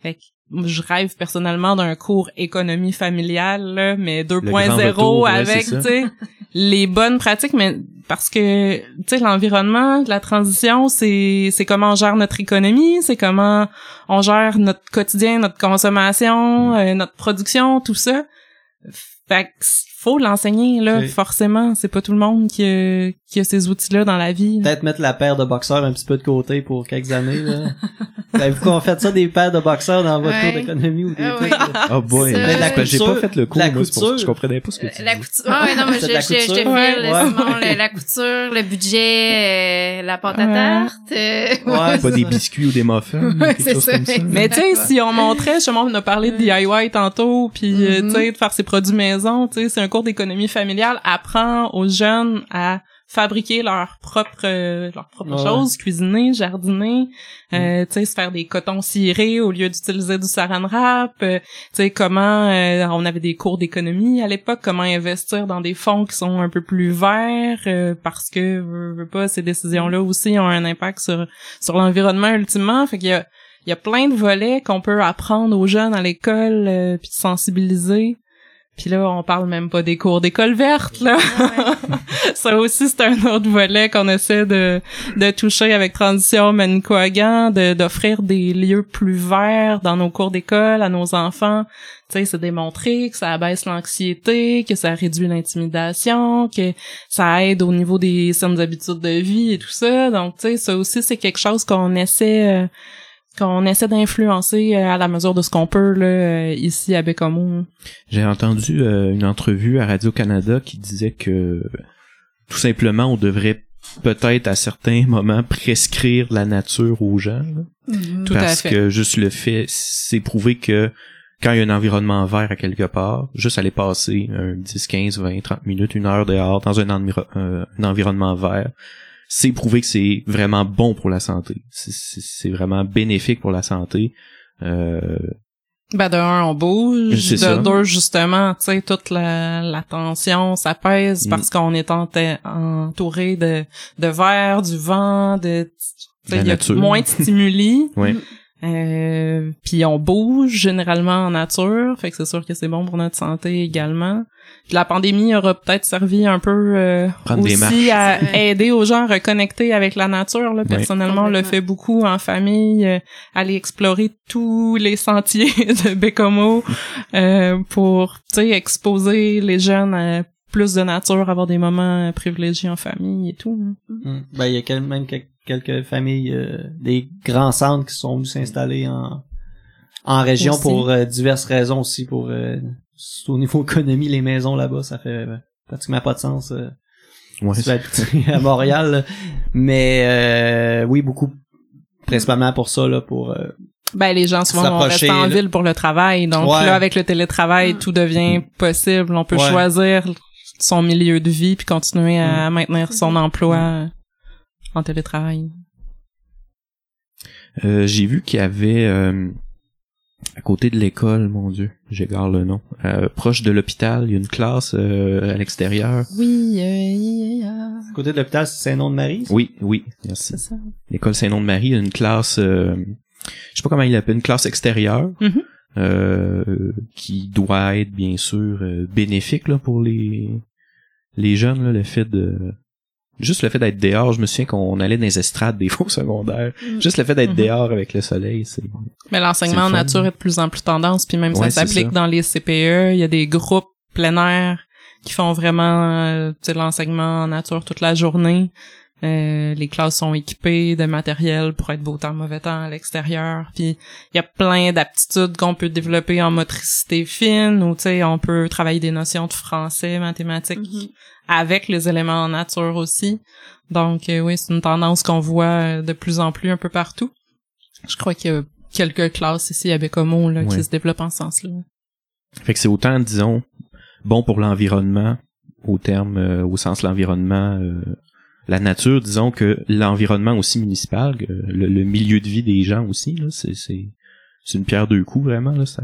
Fait que je rêve personnellement d'un cours économie familiale, là, mais 2.0 retour, ouais, avec, tu sais, les bonnes pratiques, mais parce que, tu sais, l'environnement, la transition, c'est, c'est comment on gère notre économie, c'est comment on gère notre quotidien, notre consommation, euh, notre production, tout ça. Fait que faut l'enseigner, là, C'est- forcément. C'est pas tout le monde qui a, qui a ces outils-là dans la vie. là. Peut-être mettre la paire de boxeurs un petit peu de côté pour quelques années, là. Avez-vous qu'on fait ça des paires de boxeurs dans votre Ouais. cours d'économie ou des Ah trucs? ouais. là? Oh boy, mais la j'ai couture- pas fait le cours, la moi, c'est pour ça que je couture. comprenais pas ce que tu La couture. Ah ouais, non, mais je, C'est je, je, je couture. Simon, le- la couture, le budget, euh, la pâte à Ouais. tarte. euh, Ouais, Pas des biscuits ou des muffins, Ouais, quelque c'est chose ça. comme ça. Mais tu sais, si on montrait, justement, on a parlé de DIY tantôt, puis euh, Mhm. tu sais, de faire ses produits maison, tu sais, c'est un cours d'économie familiale, apprend aux jeunes à fabriquer leurs propres euh, leurs propres Ouais. choses, cuisiner, jardiner, euh, tu sais, se faire des cotons cirés au lieu d'utiliser du saran wrap, euh, tu sais, comment euh, on avait des cours d'économie à l'époque, comment investir dans des fonds qui sont un peu plus verts, euh, parce que veux, veux pas ces décisions-là aussi ont un impact sur sur l'environnement ultimement, fait qu'il y a il y a plein de volets qu'on peut apprendre aux jeunes à l'école euh, puis sensibiliser. Puis là, on parle même pas des cours d'école verte là. Ça aussi c'est un autre volet qu'on essaie de de toucher avec Transition Manicouagan, de d'offrir des lieux plus verts dans nos cours d'école à nos enfants. Tu sais, c'est démontré que ça abaisse l'anxiété, que ça réduit l'intimidation, que ça aide au niveau des saines habitudes de vie et tout ça. Donc, tu sais, ça aussi c'est quelque chose qu'on essaie euh, qu'on essaie d'influencer euh, à la mesure de ce qu'on peut là euh, ici à Bécomo. J'ai entendu euh, une entrevue à Radio-Canada qui disait que tout simplement on devrait peut-être à certains moments prescrire la nature aux gens. là. Mhm. Tout à parce fait. que juste le fait, c'est prouvé que quand il y a un environnement vert à quelque part, juste aller passer un 10, 15, 20, 30 minutes, une heure dehors dans un, enviro- euh, un environnement vert, c'est prouvé que c'est vraiment bon pour la santé. C'est- vraiment bénéfique pour la santé. Euh, Ben de un, on bouge. De ça. deux, justement, tu sais, toute la, la tension, ça pèse Mm. parce qu'on est entouré de, de verre, du vent, de... il y a nature. moins de stimuli. ouais. Euh, puis on bouge généralement en nature, fait que c'est sûr que c'est bon pour notre santé également. Puis la pandémie aura peut-être servi un peu euh, aussi à aider aux gens à reconnecter avec la nature. Là. Personnellement, on le fait beaucoup en famille, euh, aller explorer tous les sentiers de Bécomo euh, pour, tu sais, exposer les jeunes à plus de nature, avoir des moments privilégiés en famille et tout. hein. Hum. Ben, il y a quand même quel- quelques familles, euh, des grands centres qui sont venus s'installer en, en région Aussi. pour euh, diverses raisons aussi, pour euh, au niveau économie, les maisons là-bas, ça fait pratiquement pas de sens. euh, Ouais, à Montréal, là. mais euh, oui, beaucoup, principalement pour ça, là, pour euh, Ben, les gens souvent vont rester en là. ville pour le travail. Donc Ouais. là, avec le télétravail, tout devient possible. On peut Ouais. choisir son milieu de vie puis continuer à maintenir son emploi en télétravail. Euh, j'ai vu qu'il y avait euh, à côté de l'école, mon Dieu, j'égare le nom, euh, proche de l'hôpital, il y a une classe euh, à l'extérieur. Oui, euh, À côté de l'hôpital, c'est Saint-Nom-de-Marie. Oui, oui, merci. c'est ça. L'école Saint-Nom-de-Marie, il y a une classe, euh, je sais pas comment il l'appelle, une classe extérieure, Mhm. euh, qui doit être bien sûr euh, bénéfique là, pour les les jeunes, là, le fait de juste le fait d'être dehors, je me souviens qu'on allait dans les estrades des fois au secondaire. Mm. Juste le fait d'être Mhm. dehors avec le soleil, c'est Mais l'enseignement en le nature est de plus en plus tendance, puis même Ouais, ça s'applique dans les CPE. Il y a des groupes plein air qui font vraiment euh, tu sais, l'enseignement en nature toute la journée. Euh, les classes sont équipées de matériel pour être beau temps, mauvais temps à l'extérieur. Puis il y a plein d'aptitudes qu'on peut développer en motricité fine ou tu sais on peut travailler des notions de français, mathématiques Mhm. Avec les éléments en nature aussi. Donc euh, oui, c'est une tendance qu'on voit euh, de plus en plus un peu partout. Je crois qu'il y a quelques classes ici à Bécomo là, Ouais. qui se développent en ce sens-là. Fait que c'est autant, disons, bon pour l'environnement, au terme, euh, au sens l'environnement, euh, la nature, disons que l'environnement aussi municipal, le, le milieu de vie des gens aussi, là, c'est, c'est, c'est une pierre deux coups vraiment, là, ça,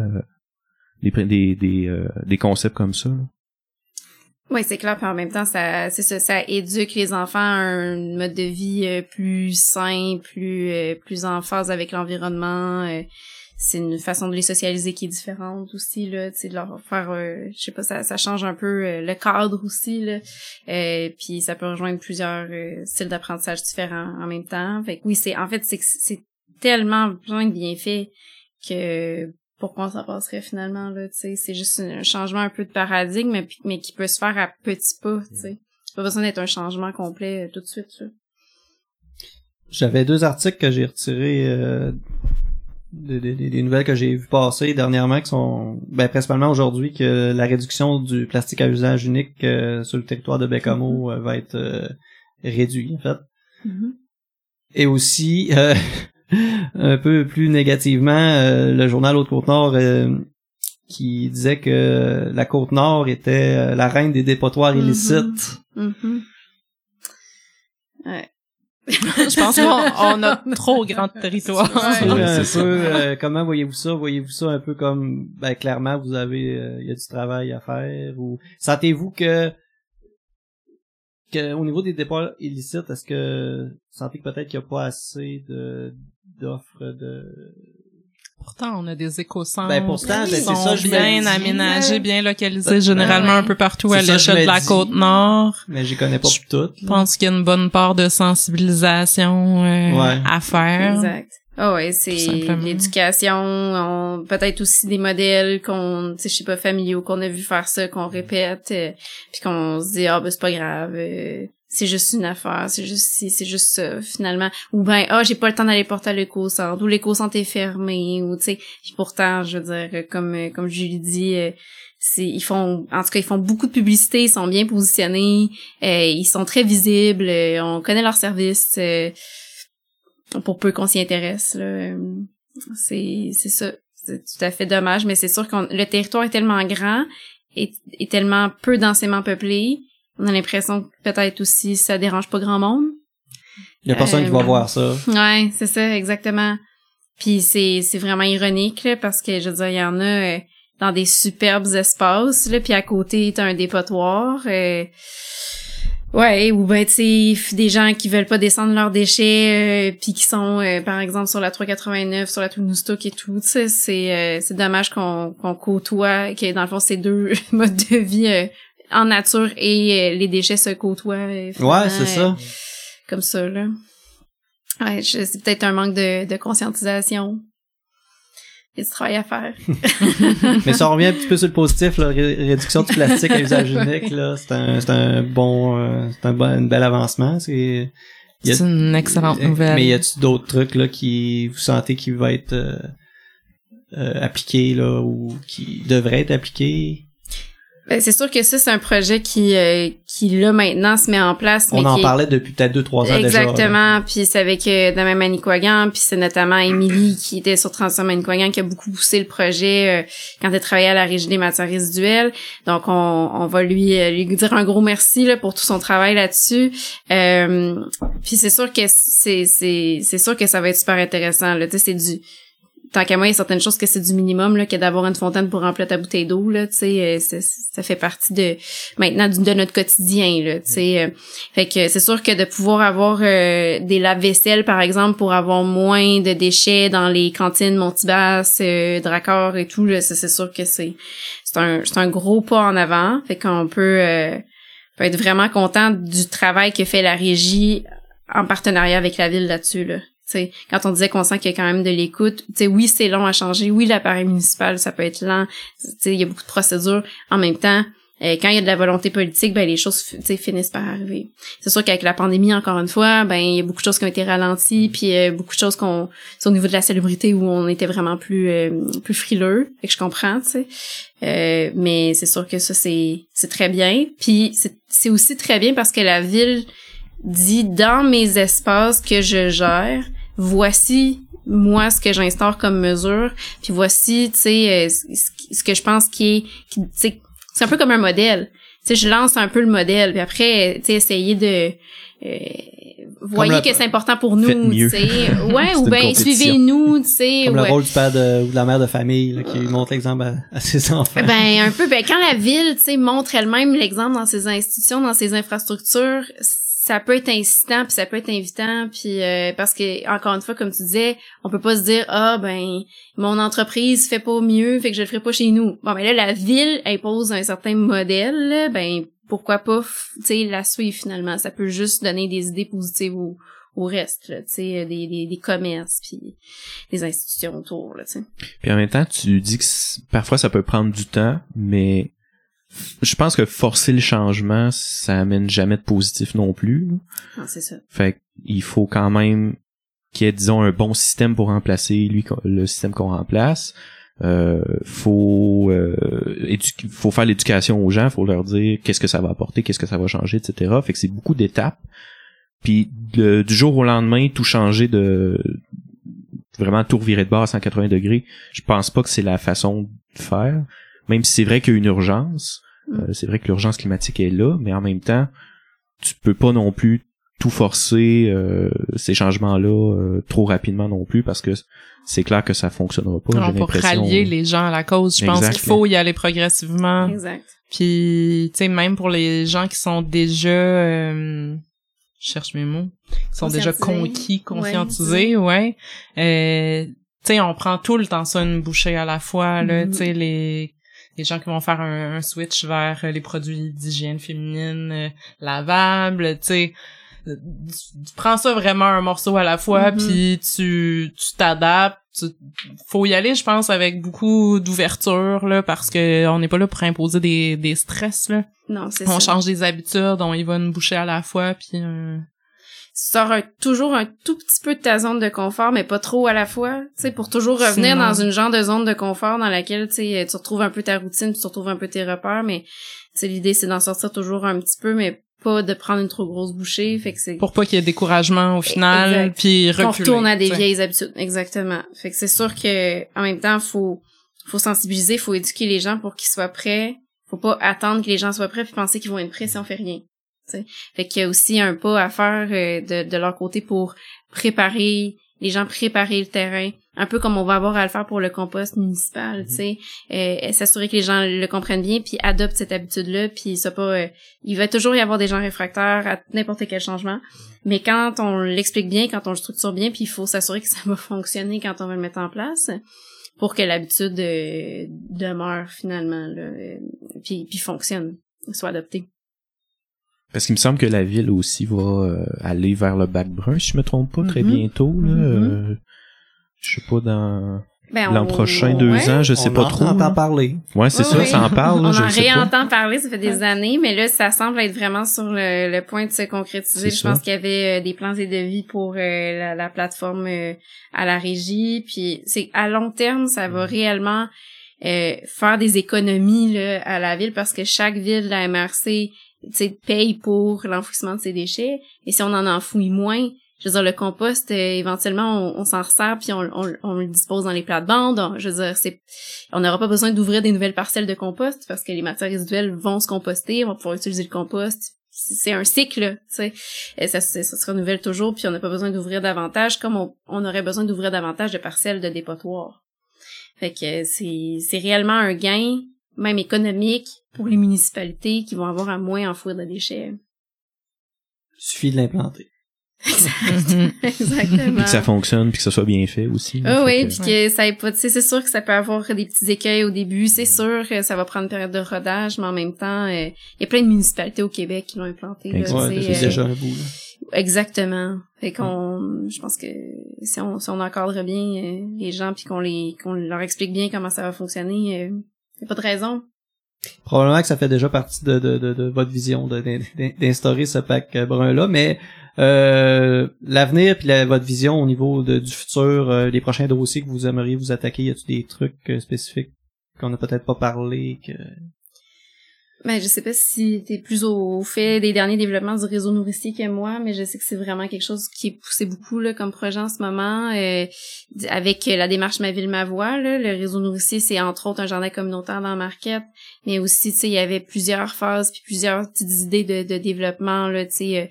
des, des, des, des concepts comme ça. là. Oui, c'est clair. Puis en même temps, ça, c'est ça, ça éduque les enfants à un mode de vie euh, plus sain, plus, euh, plus en phase avec l'environnement. euh, c'est une façon de les socialiser qui est différente aussi là, tu sais, de leur faire, euh, je sais pas, ça, ça change un peu le cadre aussi là. Euh, puis ça peut rejoindre plusieurs styles d'apprentissage différents en même temps. Fait que oui, c'est en fait c'est c'est tellement plein de bienfaits que pourquoi ça passerait finalement là, tu sais, c'est juste un changement un peu de paradigme mais, mais qui peut se faire à petits pas, tu sais. C'est pas besoin d'être un changement complet euh, tout de suite. J'avais deux articles que j'ai retirés euh, des, des- des nouvelles que j'ai vu passer dernièrement qui sont ben, principalement aujourd'hui que la réduction du plastique à usage unique euh, sur le territoire de Bécamo euh, va être euh, réduite en fait. Et aussi euh, un peu plus négativement euh, le journal Haute-Côte-Nord euh, qui disait que la Côte-Nord était euh, la reine des dépotoirs Mhm. illicites. Mhm. Ouais. Je pense qu'on on a trop grand territoire. Ouais. Un peu, euh, comment voyez-vous ça? Voyez-vous ça un peu comme, ben, clairement, vous avez, euh, il y a du travail à faire ou sentez-vous que, que, au niveau des départs illicites, est-ce que vous sentez que peut-être qu'il n'y a pas assez de, d'offres de, Pourtant, on a des éco-centres Ben, pourtant, qui ben, c'est sont ça, je me bien dis. aménagés, bien localisés, généralement ouais. un peu partout à l'échelle de la dis. Côte-Nord. mais j'y connais pas toutes. Je pense qu'il y a une bonne part de sensibilisation euh, Ouais. à faire. Exact. Ah ouais, Tout c'est l'éducation, on- peut-être aussi des modèles qu'on, tu sais, je sais pas, familiaux, qu'on a vu faire ça, qu'on répète, euh, puis qu'on se dit ah ben c'est pas grave, euh, c'est juste une affaire, c'est juste ci, c'est juste ça finalement, ou ben ah j'ai pas le temps d'aller porter à l'éco-centre, ou l'éco-centre est fermé, ou tu sais, puis pourtant je veux dire comme euh, comme Julie dit. euh, c'est ils font en tout cas ils font beaucoup de publicité ils sont bien positionnés euh, ils sont très visibles euh, on connaît leurs services euh, pour peu qu'on s'y intéresse là euh, c'est c'est ça c'est tout à fait dommage mais c'est sûr que le territoire est tellement grand et est tellement peu densément peuplé on a l'impression que peut-être aussi ça dérange pas grand monde Il y a personne qui Euh, va voir ça. Ouais, c'est ça, exactement. Puis c'est c'est vraiment ironique là, parce que je veux dire, il y en a euh, dans des superbes espaces là, puis à côté t'as un dépotoir. euh, ouais, ou ben tu sais des gens qui veulent pas descendre leurs déchets, euh, puis qui sont euh, par exemple sur la 389, sur la Touloustouk et tout. C'est euh, c'est dommage qu'on qu'on côtoie, que dans le fond ces deux modes de vie euh, en nature et euh, les déchets se côtoient. euh, Ouais, c'est euh, ça. comme ça, là. Ouais, je- c'est peut-être un manque de, de conscientisation. Il y a du travail à faire. Mais ça revient un petit peu sur le positif, la réduction du plastique à usage unique, là. C'est un, c'est un bon, euh, c'est un bon, un bel avancement. C'est, C'est une excellente nouvelle. Mais y a-tu d'autres trucs, là, qui, vous sentez qui va être, euh, euh, appliqués, là, ou qui devraient être appliqués? Ben, c'est sûr que ça, c'est un projet qui, euh, qui là, maintenant, se met en place. On mais en qui est- parlait depuis peut-être deux, trois ans déjà. là. Exactement. Puis c'est avec euh, Dame Manicouagan, puis c'est notamment Émilie qui était sur Transition Manicouagan qui a beaucoup poussé le projet euh, quand elle travaillait à la Régie des matières résiduelles. Donc on, on va lui euh, lui dire un gros merci là pour tout son travail là-dessus. Euh, puis c'est sûr que c'est c'est c'est sûr que ça va être super intéressant là. Tu sais c'est du tant qu'à moi, il y a certaines choses que c'est du minimum, là, que d'avoir une fontaine pour remplir ta bouteille d'eau, là, tu sais, euh, ça fait partie de, maintenant, de notre quotidien, là, tu sais. euh, fait que c'est sûr que de pouvoir avoir euh, des lave-vaisselle, par exemple, pour avoir moins de déchets dans les cantines Montibas, Dracor et tout, là, c'est sûr que c'est, c'est un, c'est un gros pas en avant. Fait qu'on peut, euh, peut être vraiment content du travail que fait la régie en partenariat avec la ville là-dessus, là. T'sais, quand on disait qu'on sent qu'il y a quand même de l'écoute, oui, c'est long à changer, oui, l'appareil municipal, ça peut être lent, il y a beaucoup de procédures. En même temps, euh, quand il y a de la volonté politique, ben les choses, finissent par arriver. C'est sûr qu'avec la pandémie, encore une fois, ben il y a beaucoup de choses qui ont été ralenties, puis euh, beaucoup de choses qu'on, au niveau de la salubrité où on était vraiment plus euh, plus frileux, fait que je comprends, tu sais. Euh, mais c'est sûr que ça c'est c'est très bien, puis c'est aussi très bien parce que la ville dit dans mes espaces que je gère, voici moi ce que j'instaure comme mesure, puis voici tu sais euh, ce que je pense qui est qui, tu sais, c'est un peu comme un modèle. Tu sais je lance un peu le modèle, puis après tu sais essayer de euh, voyez le- que c'est important pour nous, tu sais. Ouais, ou ben suivez-nous, tu sais. Comme ouais. le rôle du père de, ou de la mère de famille là, qui montre l'exemple à, à ses enfants. Ben un peu ben quand la ville tu sais montre elle-même l'exemple dans ses institutions, dans ses infrastructures, ça peut être incitant puis ça peut être invitant puis euh, parce que encore une fois comme tu disais, on peut pas se dire ah ben mon entreprise fait pas mieux, fait que je le ferai pas chez nous. Bon ben là la ville impose un certain modèle, ben pourquoi pas tu sais la suivre finalement, ça peut juste donner des idées positives au au reste, tu sais, des, des, des commerces puis des institutions autour, là, tu sais. Puis en même temps, tu dis que parfois ça peut prendre du temps, mais je pense que forcer le changement, ça amène jamais de positif non plus. Ah, c'est ça. Fait qu'il faut quand même qu'il y ait, disons, un bon système pour remplacer lui le système qu'on remplace. Euh, faut euh, édu- faut faire l'éducation aux gens, faut leur dire qu'est-ce que ça va apporter, qu'est-ce que ça va changer, etc. Fait que c'est beaucoup d'étapes. Puis du jour au lendemain, tout changer de vraiment tout revirer de bord à 180 degrés, je pense pas que c'est la façon de faire. Même si c'est vrai qu'il y a une urgence, Mm. euh, c'est vrai que l'urgence climatique est là, mais en même temps, tu peux pas non plus tout forcer euh, ces changements-là euh, trop rapidement non plus parce que c'est clair que ça fonctionnera pas. Alors, pour rallier les gens à la cause, je pense Exact, qu'il faut y aller progressivement. Exact. Puis, tu sais, même pour les gens qui sont déjà, euh, je cherche mes mots, qui sont déjà conquis, conscientisés, ouais. Euh, tu sais, on prend tout le temps ça une bouchée à la fois, là. Mhm. Tu sais, les les gens qui vont faire un, un switch vers euh, les produits d'hygiène féminine euh, lavables, tu sais. euh, Tu, tu prends ça vraiment un morceau à la fois, Mhm. puis tu tu t'adaptes. tu- faut y aller, je pense, avec beaucoup d'ouverture là, parce que on n'est pas là pour imposer des des stress là. Non, c'est On ça. change des habitudes, on y va une bouchée à la fois, puis euh, Tu sors un- toujours un tout petit peu de ta zone de confort, mais pas trop à la fois, tu sais, pour toujours revenir Sinon- dans une genre de zone de confort dans laquelle, tu sais, tu retrouves un peu ta routine, tu retrouves un peu tes repères, mais, tu sais, l'idée, c'est d'en sortir toujours un petit peu, mais pas de prendre une trop grosse bouchée, fait que c'est... pour pas qu'il y ait découragement au final, Exact. puis reculer. retourne à des t'sais. vieilles habitudes. Exactement. Fait que c'est sûr que en même temps, faut faut sensibiliser, faut éduquer les gens pour qu'ils soient prêts. Faut pas attendre que les gens soient prêts puis penser qu'ils vont être prêts si on fait rien. T'sais. Fait qu'il y a aussi un pas à faire euh, de, de leur côté pour préparer les gens préparer le terrain, un peu comme on va avoir à le faire pour le compost municipal, tu sais, euh, s'assurer que les gens le comprennent bien puis adoptent cette habitude-là, puis ça pas euh, il va toujours y avoir des gens réfractaires à n'importe quel changement, mais quand on l'explique bien, quand on le structure bien, puis il faut s'assurer que ça va fonctionner quand on va le mettre en place pour que l'habitude euh, demeure finalement là, puis puis fonctionne, soit adoptée. Parce qu'il me semble que la ville aussi va euh, aller vers le bac brun, si je me trompe pas, très Mhm. bientôt. Là, Mhm. euh, je sais pas dans Ben, l'an on- prochain, deux ouais. ans, je sais On pas en trop. entend là. parler. Ouais, c'est Oui, ça, oui. ça en parle. là, On je en réentend parler, ça fait des années, mais là, ça semble être vraiment sur le, le point de se concrétiser. Je ça. pense qu'il y avait euh, des plans et devis pour euh, la, la plateforme euh, à la régie. Puis c'est à long terme, ça va réellement euh, faire des économies là, à la ville parce que chaque ville de la MRC paye pour l'enfouissement de ses déchets. Et si on en enfouit moins, je veux dire, le compost, euh, éventuellement, on, s'en resserre puis on, on, le dispose dans les plates-bandes. Je veux dire, c'est, on n'aura pas besoin d'ouvrir des nouvelles parcelles de compost parce que les matières résiduelles vont se composter, on va pouvoir utiliser le compost. C'est un cycle, tu sais. Ça, se renouvelle toujours, puis on n'a pas besoin d'ouvrir davantage, comme on, on aurait besoin d'ouvrir davantage de parcelles de dépotoir. Fait que c'est, c'est réellement un gain, même économique, pour les municipalités qui vont avoir à moins enfouir de déchets. Il suffit de l'implanter. Exactement. que ça fonctionne puis que ça soit bien fait aussi. Ah oui, puis que ça ait pas, c'est sûr que ça peut avoir des petits écueils au début, c'est sûr que ça va prendre une période de rodage, mais en même temps, euh, il y a plein de municipalités au Québec qui l'ont implanté. Là, c'est euh, déjà un bout. Exactement. Fait qu'on, je pense que si on, si on encadre bien euh, les gens puis qu'on les, qu'on leur explique bien comment ça va fonctionner, il y a pas de raison. Probablement que ça fait déjà partie de, de, de, de votre vision d'instaurer ce pack brun là, mais euh, l'avenir puis votre vision au niveau de, du futur, euh, les prochains dossiers que vous aimeriez vous attaquer, y a-t-il des trucs euh, spécifiques qu'on n'a peut-être pas parlé que ben, je sais pas si t'es plus au fait des derniers développements du réseau nourricier que moi, mais je sais que c'est vraiment quelque chose qui est poussé beaucoup là, comme projet en ce moment. Euh, avec la démarche Ma Ville, Ma Voix, là, le réseau nourricier, c'est entre autres un jardin communautaire dans Marquette, mais aussi, tu sais, il y avait plusieurs phases puis plusieurs petites idées de, de développement, là, tu sais, euh,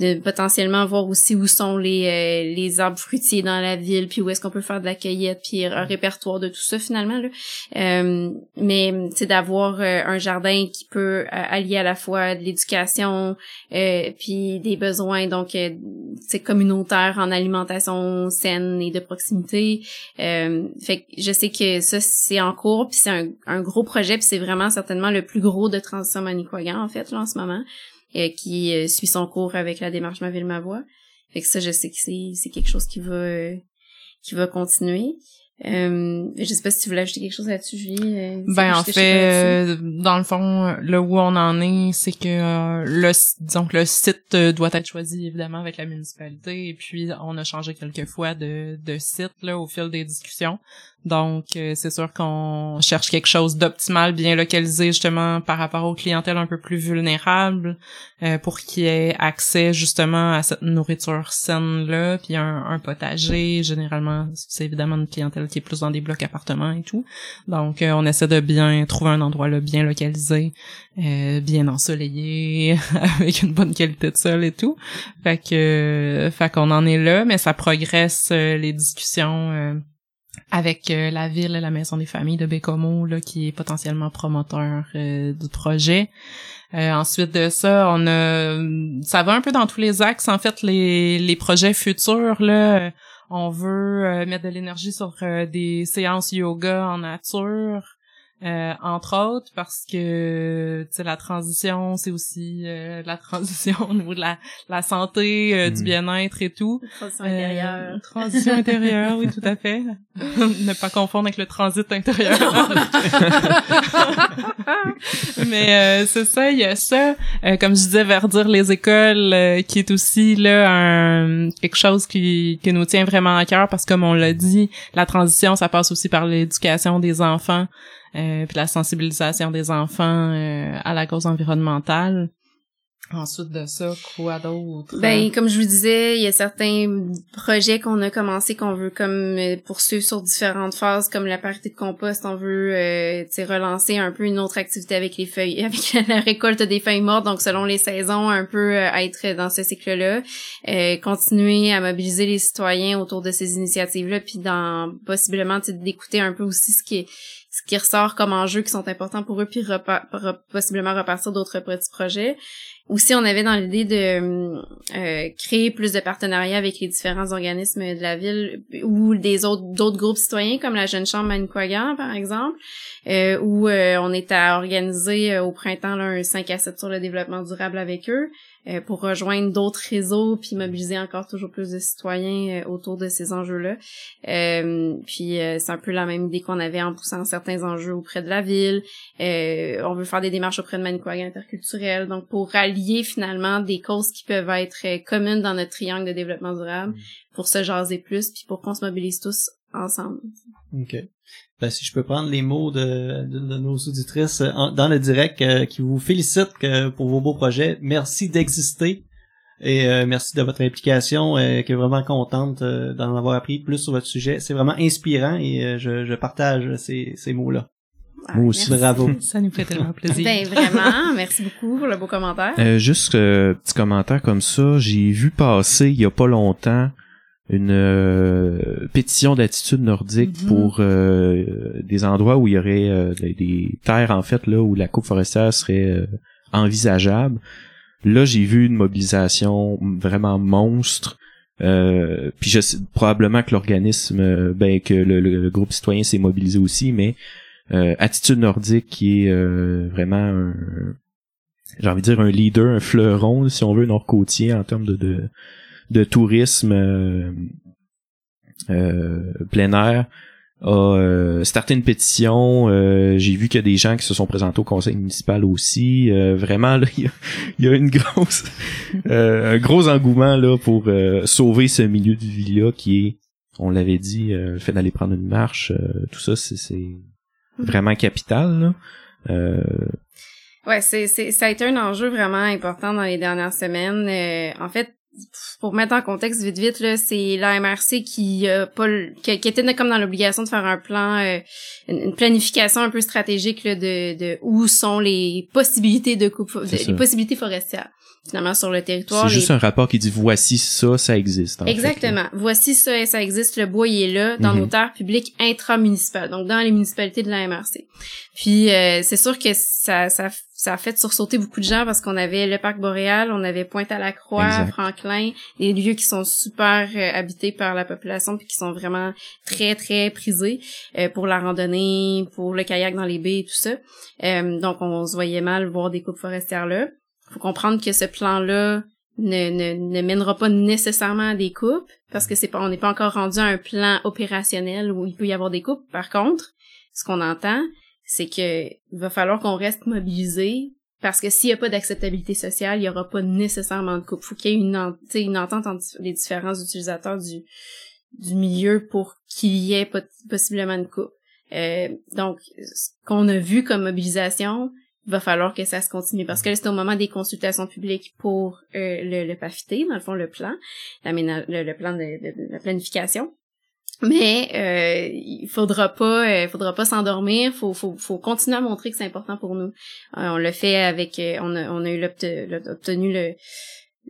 de potentiellement voir aussi où sont les, euh, les arbres fruitiers dans la ville, puis où est-ce qu'on peut faire de la cueillette, puis un répertoire de tout ça finalement. Là. Euh, mais c'est d'avoir euh, un jardin qui peut allier à la fois de l'éducation, puis des besoins donc c'est communautaire en alimentation saine et de proximité. fait que je sais que ça c'est en cours, puis c'est un, un, gros projet, puis c'est vraiment certainement le plus gros de transition Manicouagan en fait là en ce moment. Euh, qui euh, suit son cours avec la démarche Ma ville ma voix. Fait que ça, je sais que c'est c'est quelque chose qui va euh, qui va continuer. Euh, je sais pas si tu voulais ajouter quelque chose là-dessus, Julie. ben en fait, dans le fond, là où on en est, c'est que le disons que le site doit être choisi évidemment avec la municipalité et puis on a changé quelques fois de, de site là au fil des discussions. Donc, euh, c'est sûr qu'on cherche quelque chose d'optimal, bien localisé justement par rapport aux clientèles un peu plus vulnérables, euh, pour qu'il y ait accès justement à cette nourriture saine-là, puis un, potager. Généralement, c'est évidemment une clientèle qui est plus dans des blocs appartements et tout. Donc, euh, on essaie de bien trouver un endroit là bien localisé, bien ensoleillé, avec une bonne qualité de sol et tout. Fait que, fait qu'on en est là, mais ça progresse les discussions avec euh, la ville et la maison des familles de Bécomo là qui est potentiellement promoteur euh, du projet. Euh, ensuite de ça, on a ça va un peu dans tous les axes en fait les les projets futurs là, on veut mettre de l'énergie sur des séances yoga en nature. Euh, entre autres parce que la transition c'est aussi euh, la transition au niveau de la, la santé euh, du mm. bien-être et tout. Transition intérieure. Transition intérieure oui tout à fait. Ne pas confondre avec le transit intérieur. Mais c'est ça il y a ça. Comme je disais verdir les écoles qui est aussi là un quelque chose qui qui nous tient vraiment à cœur parce que comme on l'a dit la transition ça passe aussi par l'éducation des enfants euh, puis la sensibilisation des enfants euh, à la cause environnementale. Ensuite de ça, quoi d'autre? Ben, comme je vous disais, il y a certains projets qu'on a commencé qu'on veut comme euh, poursuivre sur différentes phases, comme la parité de compost. On veut euh, relancer un peu une autre activité avec les feuilles, avec la récolte des feuilles mortes, donc selon les saisons, un peu euh, être dans ce cycle-là. Euh, continuer à mobiliser les citoyens autour de ces initiatives-là, puis dans possiblement d'écouter un peu aussi ce qui est ce qui ressort comme enjeux qui sont importants pour eux, puis possiblement repartir d'autres petits projets. Aussi, on avait dans l'idée de euh, créer plus de partenariats avec les différents organismes de la ville ou des autres d'autres groupes citoyens comme la Jeune Chambre Manicouagan, par exemple, euh, où euh, on est à organiser au printemps là, un 5 à 7 sur le développement durable avec eux. Euh, pour rejoindre d'autres réseaux puis mobiliser encore toujours plus de citoyens euh, autour de ces enjeux-là. Euh, puis c'est un peu la même idée qu'on avait en poussant certains enjeux auprès de la ville. on veut faire des démarches auprès de Manicouagan interculturel, donc pour rallier finalement des causes qui peuvent être communes dans notre triangle de développement durable, mm. pour se jaser plus puis pour qu'on se mobilise tous ensemble. OK. Ben, si je peux prendre les mots de, d'une de nos auditrices euh, en- dans le direct euh, qui vous félicite que- pour vos beaux projets. Merci d'exister et euh, merci de votre implication euh, qui est vraiment contente euh, d'en avoir appris plus sur votre sujet. C'est vraiment inspirant et euh, je, je partage ces, ces mots-là. Moi aussi. Merci. Bravo. Ça nous fait tellement plaisir. Ben vraiment, merci beaucoup pour le beau commentaire. Euh, juste euh, petit commentaire comme ça, j'ai vu passer il y a pas longtemps une euh, pétition d'attitude nordique Mhm. pour euh, des endroits où il y aurait euh, des, des terres en fait là où la coupe forestière serait euh, envisageable. Là, j'ai vu une mobilisation vraiment monstre. Euh, puis je sais probablement que l'organisme, euh, ben que le, le groupe citoyen s'est mobilisé aussi, mais euh, attitude nordique qui est euh, vraiment un, j'ai envie de dire un leader, un fleuron, si on veut, nord-côtier en termes de, de, de tourisme euh, euh, plein air, a euh, starté une pétition. euh, J'ai vu qu'il y a des gens qui se sont présentés au conseil municipal aussi. Euh, vraiment, là, il y a, il y a une grosse, euh, un gros engouement là pour euh, sauver ce milieu de vie-là qui est, on l'avait dit, euh, le fait d'aller prendre une marche, euh, tout ça, c'est c'est vraiment capital. Là. Euh, Ouais, c'est, c'est, ça a été un enjeu vraiment important dans les dernières semaines. Euh, en fait, pour mettre en contexte vite vite, là, c'est l'AMRC qui a pas qui, qui était comme dans l'obligation de faire un plan, euh, une, planification un peu stratégique là, de, de où sont les possibilités de coupe, de- les possibilités forestières finalement sur le territoire. c'est les- juste un rapport qui dit voici ça, ça existe. en fait, là. Exactement. Voici ça, ça existe. Le bois, il est là dans Mhm. nos terres publiques intramunicipales, donc dans les municipalités de la MRC. Puis euh, c'est sûr que ça, ça, ça a fait sursauter beaucoup de gens parce qu'on avait le parc boréal, on avait Pointe-à-la-Croix, Exact. Franklin, des lieux qui sont super euh, habités par la population puis qui sont vraiment très très prisés euh, pour la randonnée, pour le kayak dans les baies et tout ça. Euh, donc on se voyait mal voir des coupes forestières là. Faut comprendre que ce plan-là ne, ne, ne mènera pas nécessairement à des coupes parce que c'est pas on n'est pas encore rendu à un plan opérationnel où il peut y avoir des coupes. Par contre, ce qu'on entend, c'est que il va falloir qu'on reste mobilisé parce que s'il y a pas d'acceptabilité sociale, il y aura pas nécessairement de coupe. Faut qu'il y ait une, en- une entente entre les différents utilisateurs du du milieu pour qu'il y ait possiblement une coupe. Euh, donc, ce qu'on a vu comme mobilisation, il va falloir que ça se continue parce que c'est au moment des consultations publiques pour euh, le, le PAFIT, dans le fond, le plan, le, le plan de, de- de la planification. Mais euh, il faudra pas, euh, faudra pas s'endormir. Faut, faut, faut continuer à montrer que c'est important pour nous. Euh, on l'a fait avec, euh, on a, on a eu obtenu le,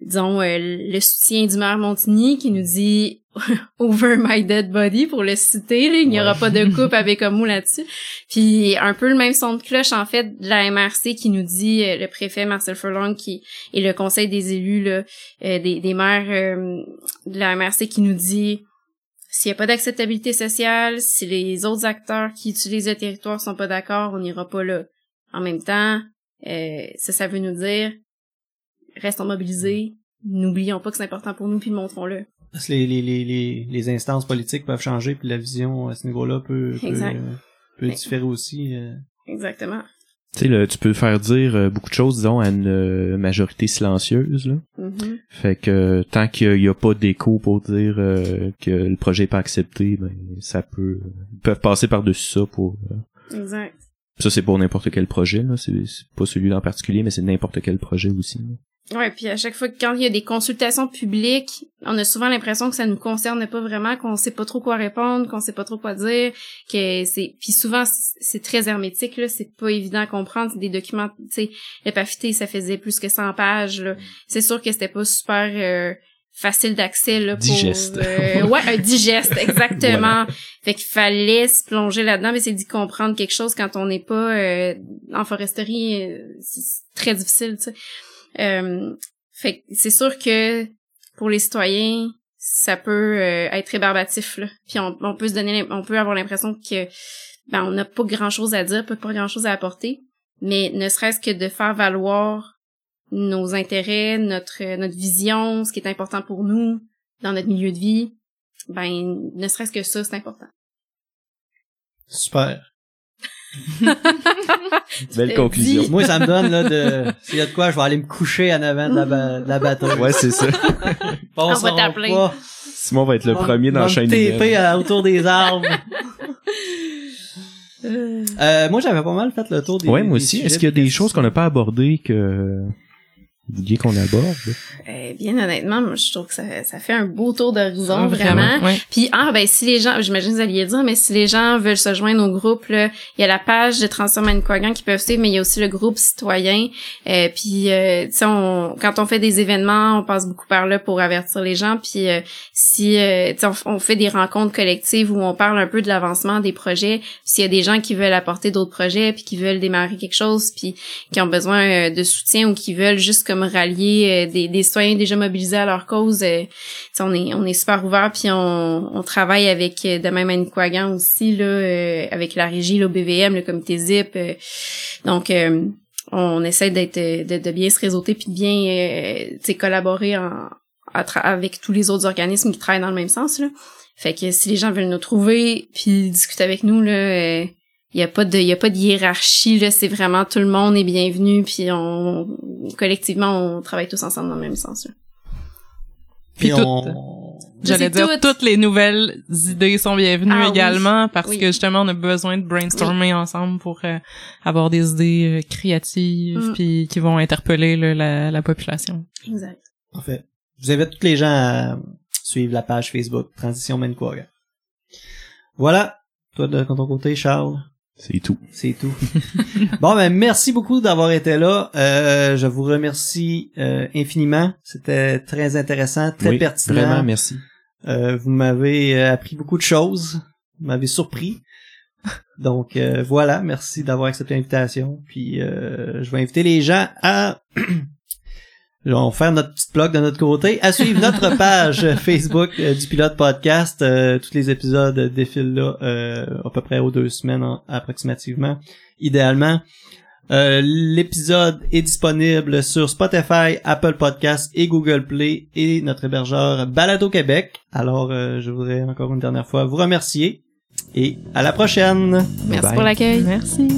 disons, euh, le soutien du maire Montigny qui nous dit over my dead body pour le citer. là. il n'y aura pas de coupe avec Bécomo là-dessus. Puis un peu le même son de cloche en fait de la MRC qui nous dit euh, le préfet Marcel Furlong qui et le conseil des élus là, euh, des, des maires euh, de la MRC qui nous dit s'il n'y a pas d'acceptabilité sociale, si les autres acteurs qui utilisent le territoire sont pas d'accord, on n'ira pas là. En même temps, euh, ça, ça veut nous dire restons mobilisés, n'oublions pas que c'est important pour nous, puis montrons-le. Parce que les, les, les, les, instances politiques peuvent changer, puis la vision à ce niveau-là peut, peut, euh, peut différer aussi. euh. Exactement. Tu sais, tu peux faire dire euh, beaucoup de choses, disons, à une euh, majorité silencieuse. Là. Mhm. Fait que euh, tant qu'il n'y a, pas d'écho pour dire euh, que le projet est pas accepté, ben ça peut. Ils peuvent passer par-dessus ça pour. euh, Exact. ça c'est pour n'importe quel projet, là. C'est, c'est pas celui-là en particulier, mais c'est n'importe quel projet aussi. là. Ouais, puis à chaque fois que quand il y a des consultations publiques, on a souvent l'impression que ça nous concerne pas vraiment, qu'on sait pas trop quoi répondre, qu'on sait pas trop quoi dire, que c'est puis souvent c'est très hermétique là, c'est pas évident à comprendre, c'est des documents, tu sais, ça faisait plus que 100 pages là. C'est sûr que c'était pas super euh, facile d'accès là pour Digeste. euh, ouais, un digeste exactement. Fait qu'il fallait se plonger là-dedans, mais c'est d'y comprendre quelque chose quand on n'est pas euh, en foresterie, euh, c'est c'est très difficile, tu sais. Euh, fait c'est sûr que pour les citoyens, ça peut euh, être rébarbatif là. Puis on, on peut se donner, on peut avoir l'impression que ben on n'a pas grand chose à dire, pas grand chose à apporter, mais ne serait-ce que de faire valoir nos intérêts, notre notre vision, ce qui est important pour nous dans notre milieu de vie, ben ne serait-ce que ça, c'est important. Super. Belle conclusion. Moi, ça me donne là de. S'il y a de quoi, je vais aller me coucher en avant de la, ba- de la batterie. Ouais, c'est ça. On va t'appeler. pas. Simon va être le premier dans la chaîne à- autour des arbres. Euh, moi, j'avais pas mal fait le tour des. Ouais, moi des aussi. Est-ce qu'il y a des choses qu'on n'a pas abordées que qu'on aborde? Euh, bien honnêtement, moi, je trouve que ça, ça fait un beau tour d'horizon, Ah, vraiment. ouais. Puis ah ben si les gens, j'imagine que vous alliez dire, mais si les gens veulent se joindre au groupe, là, il y a la page de Transform Manicouagan qui peuvent suivre, mais il y a aussi le groupe citoyen. Euh, puis euh, tu sais, on- quand on fait des événements, on passe beaucoup par là pour avertir les gens. Puis euh, si euh, tu sais, on, on fait des rencontres collectives où on parle un peu de l'avancement des projets. S'il y a des gens qui veulent apporter d'autres projets, puis qui veulent démarrer quelque chose, puis qui ont besoin euh, de soutien ou qui veulent juste comme rallier euh, des, citoyens déjà mobilisés à leur cause, euh, on est on est super ouvert puis on, on travaille avec euh, de même à Manicouagan aussi là avec la régie le BVM le comité Zip donc on essaie d'être de, de bien se réseauter puis de bien euh, collaborer en, avec tous les autres organismes qui travaillent dans le même sens là. Fait que si les gens veulent nous trouver puis discuter avec nous là euh, il y a pas de il y a pas de hiérarchie là c'est vraiment tout le monde est bienvenu puis on collectivement on travaille tous ensemble dans le même sens là. Puis Puis on... J'allais dire, tout. toutes les nouvelles idées sont bienvenues Ah oui. également parce Oui. que justement, on a besoin de brainstormer ensemble pour euh, avoir des idées euh, créatives Mm. puis qui vont interpeller là, la, la population. exact Parfait. Je vous invite tous les gens à suivre la page Facebook Transition Manicouagan. Voilà. Toi, de ton côté, Charles, C'est tout. c'est tout. bon, ben, merci beaucoup d'avoir été là. Euh, je vous remercie euh, infiniment. C'était très intéressant, très Oui, pertinent. Vraiment, merci. Euh, vous m'avez appris beaucoup de choses. Vous m'avez surpris. Donc euh, voilà, merci d'avoir accepté l'invitation. Puis euh, je vais inviter les gens à on va faire notre petite blog de notre côté, à suivre notre page Facebook euh, du pilote podcast. Euh, tous les épisodes défilent là euh, à peu près aux deux semaines en- approximativement, idéalement. Euh, L'épisode est disponible sur Spotify, Apple Podcasts et Google Play et notre hébergeur Balado Québec. Alors, euh, je voudrais encore une dernière fois vous remercier et à la prochaine. merci Bye. pour l'accueil Merci.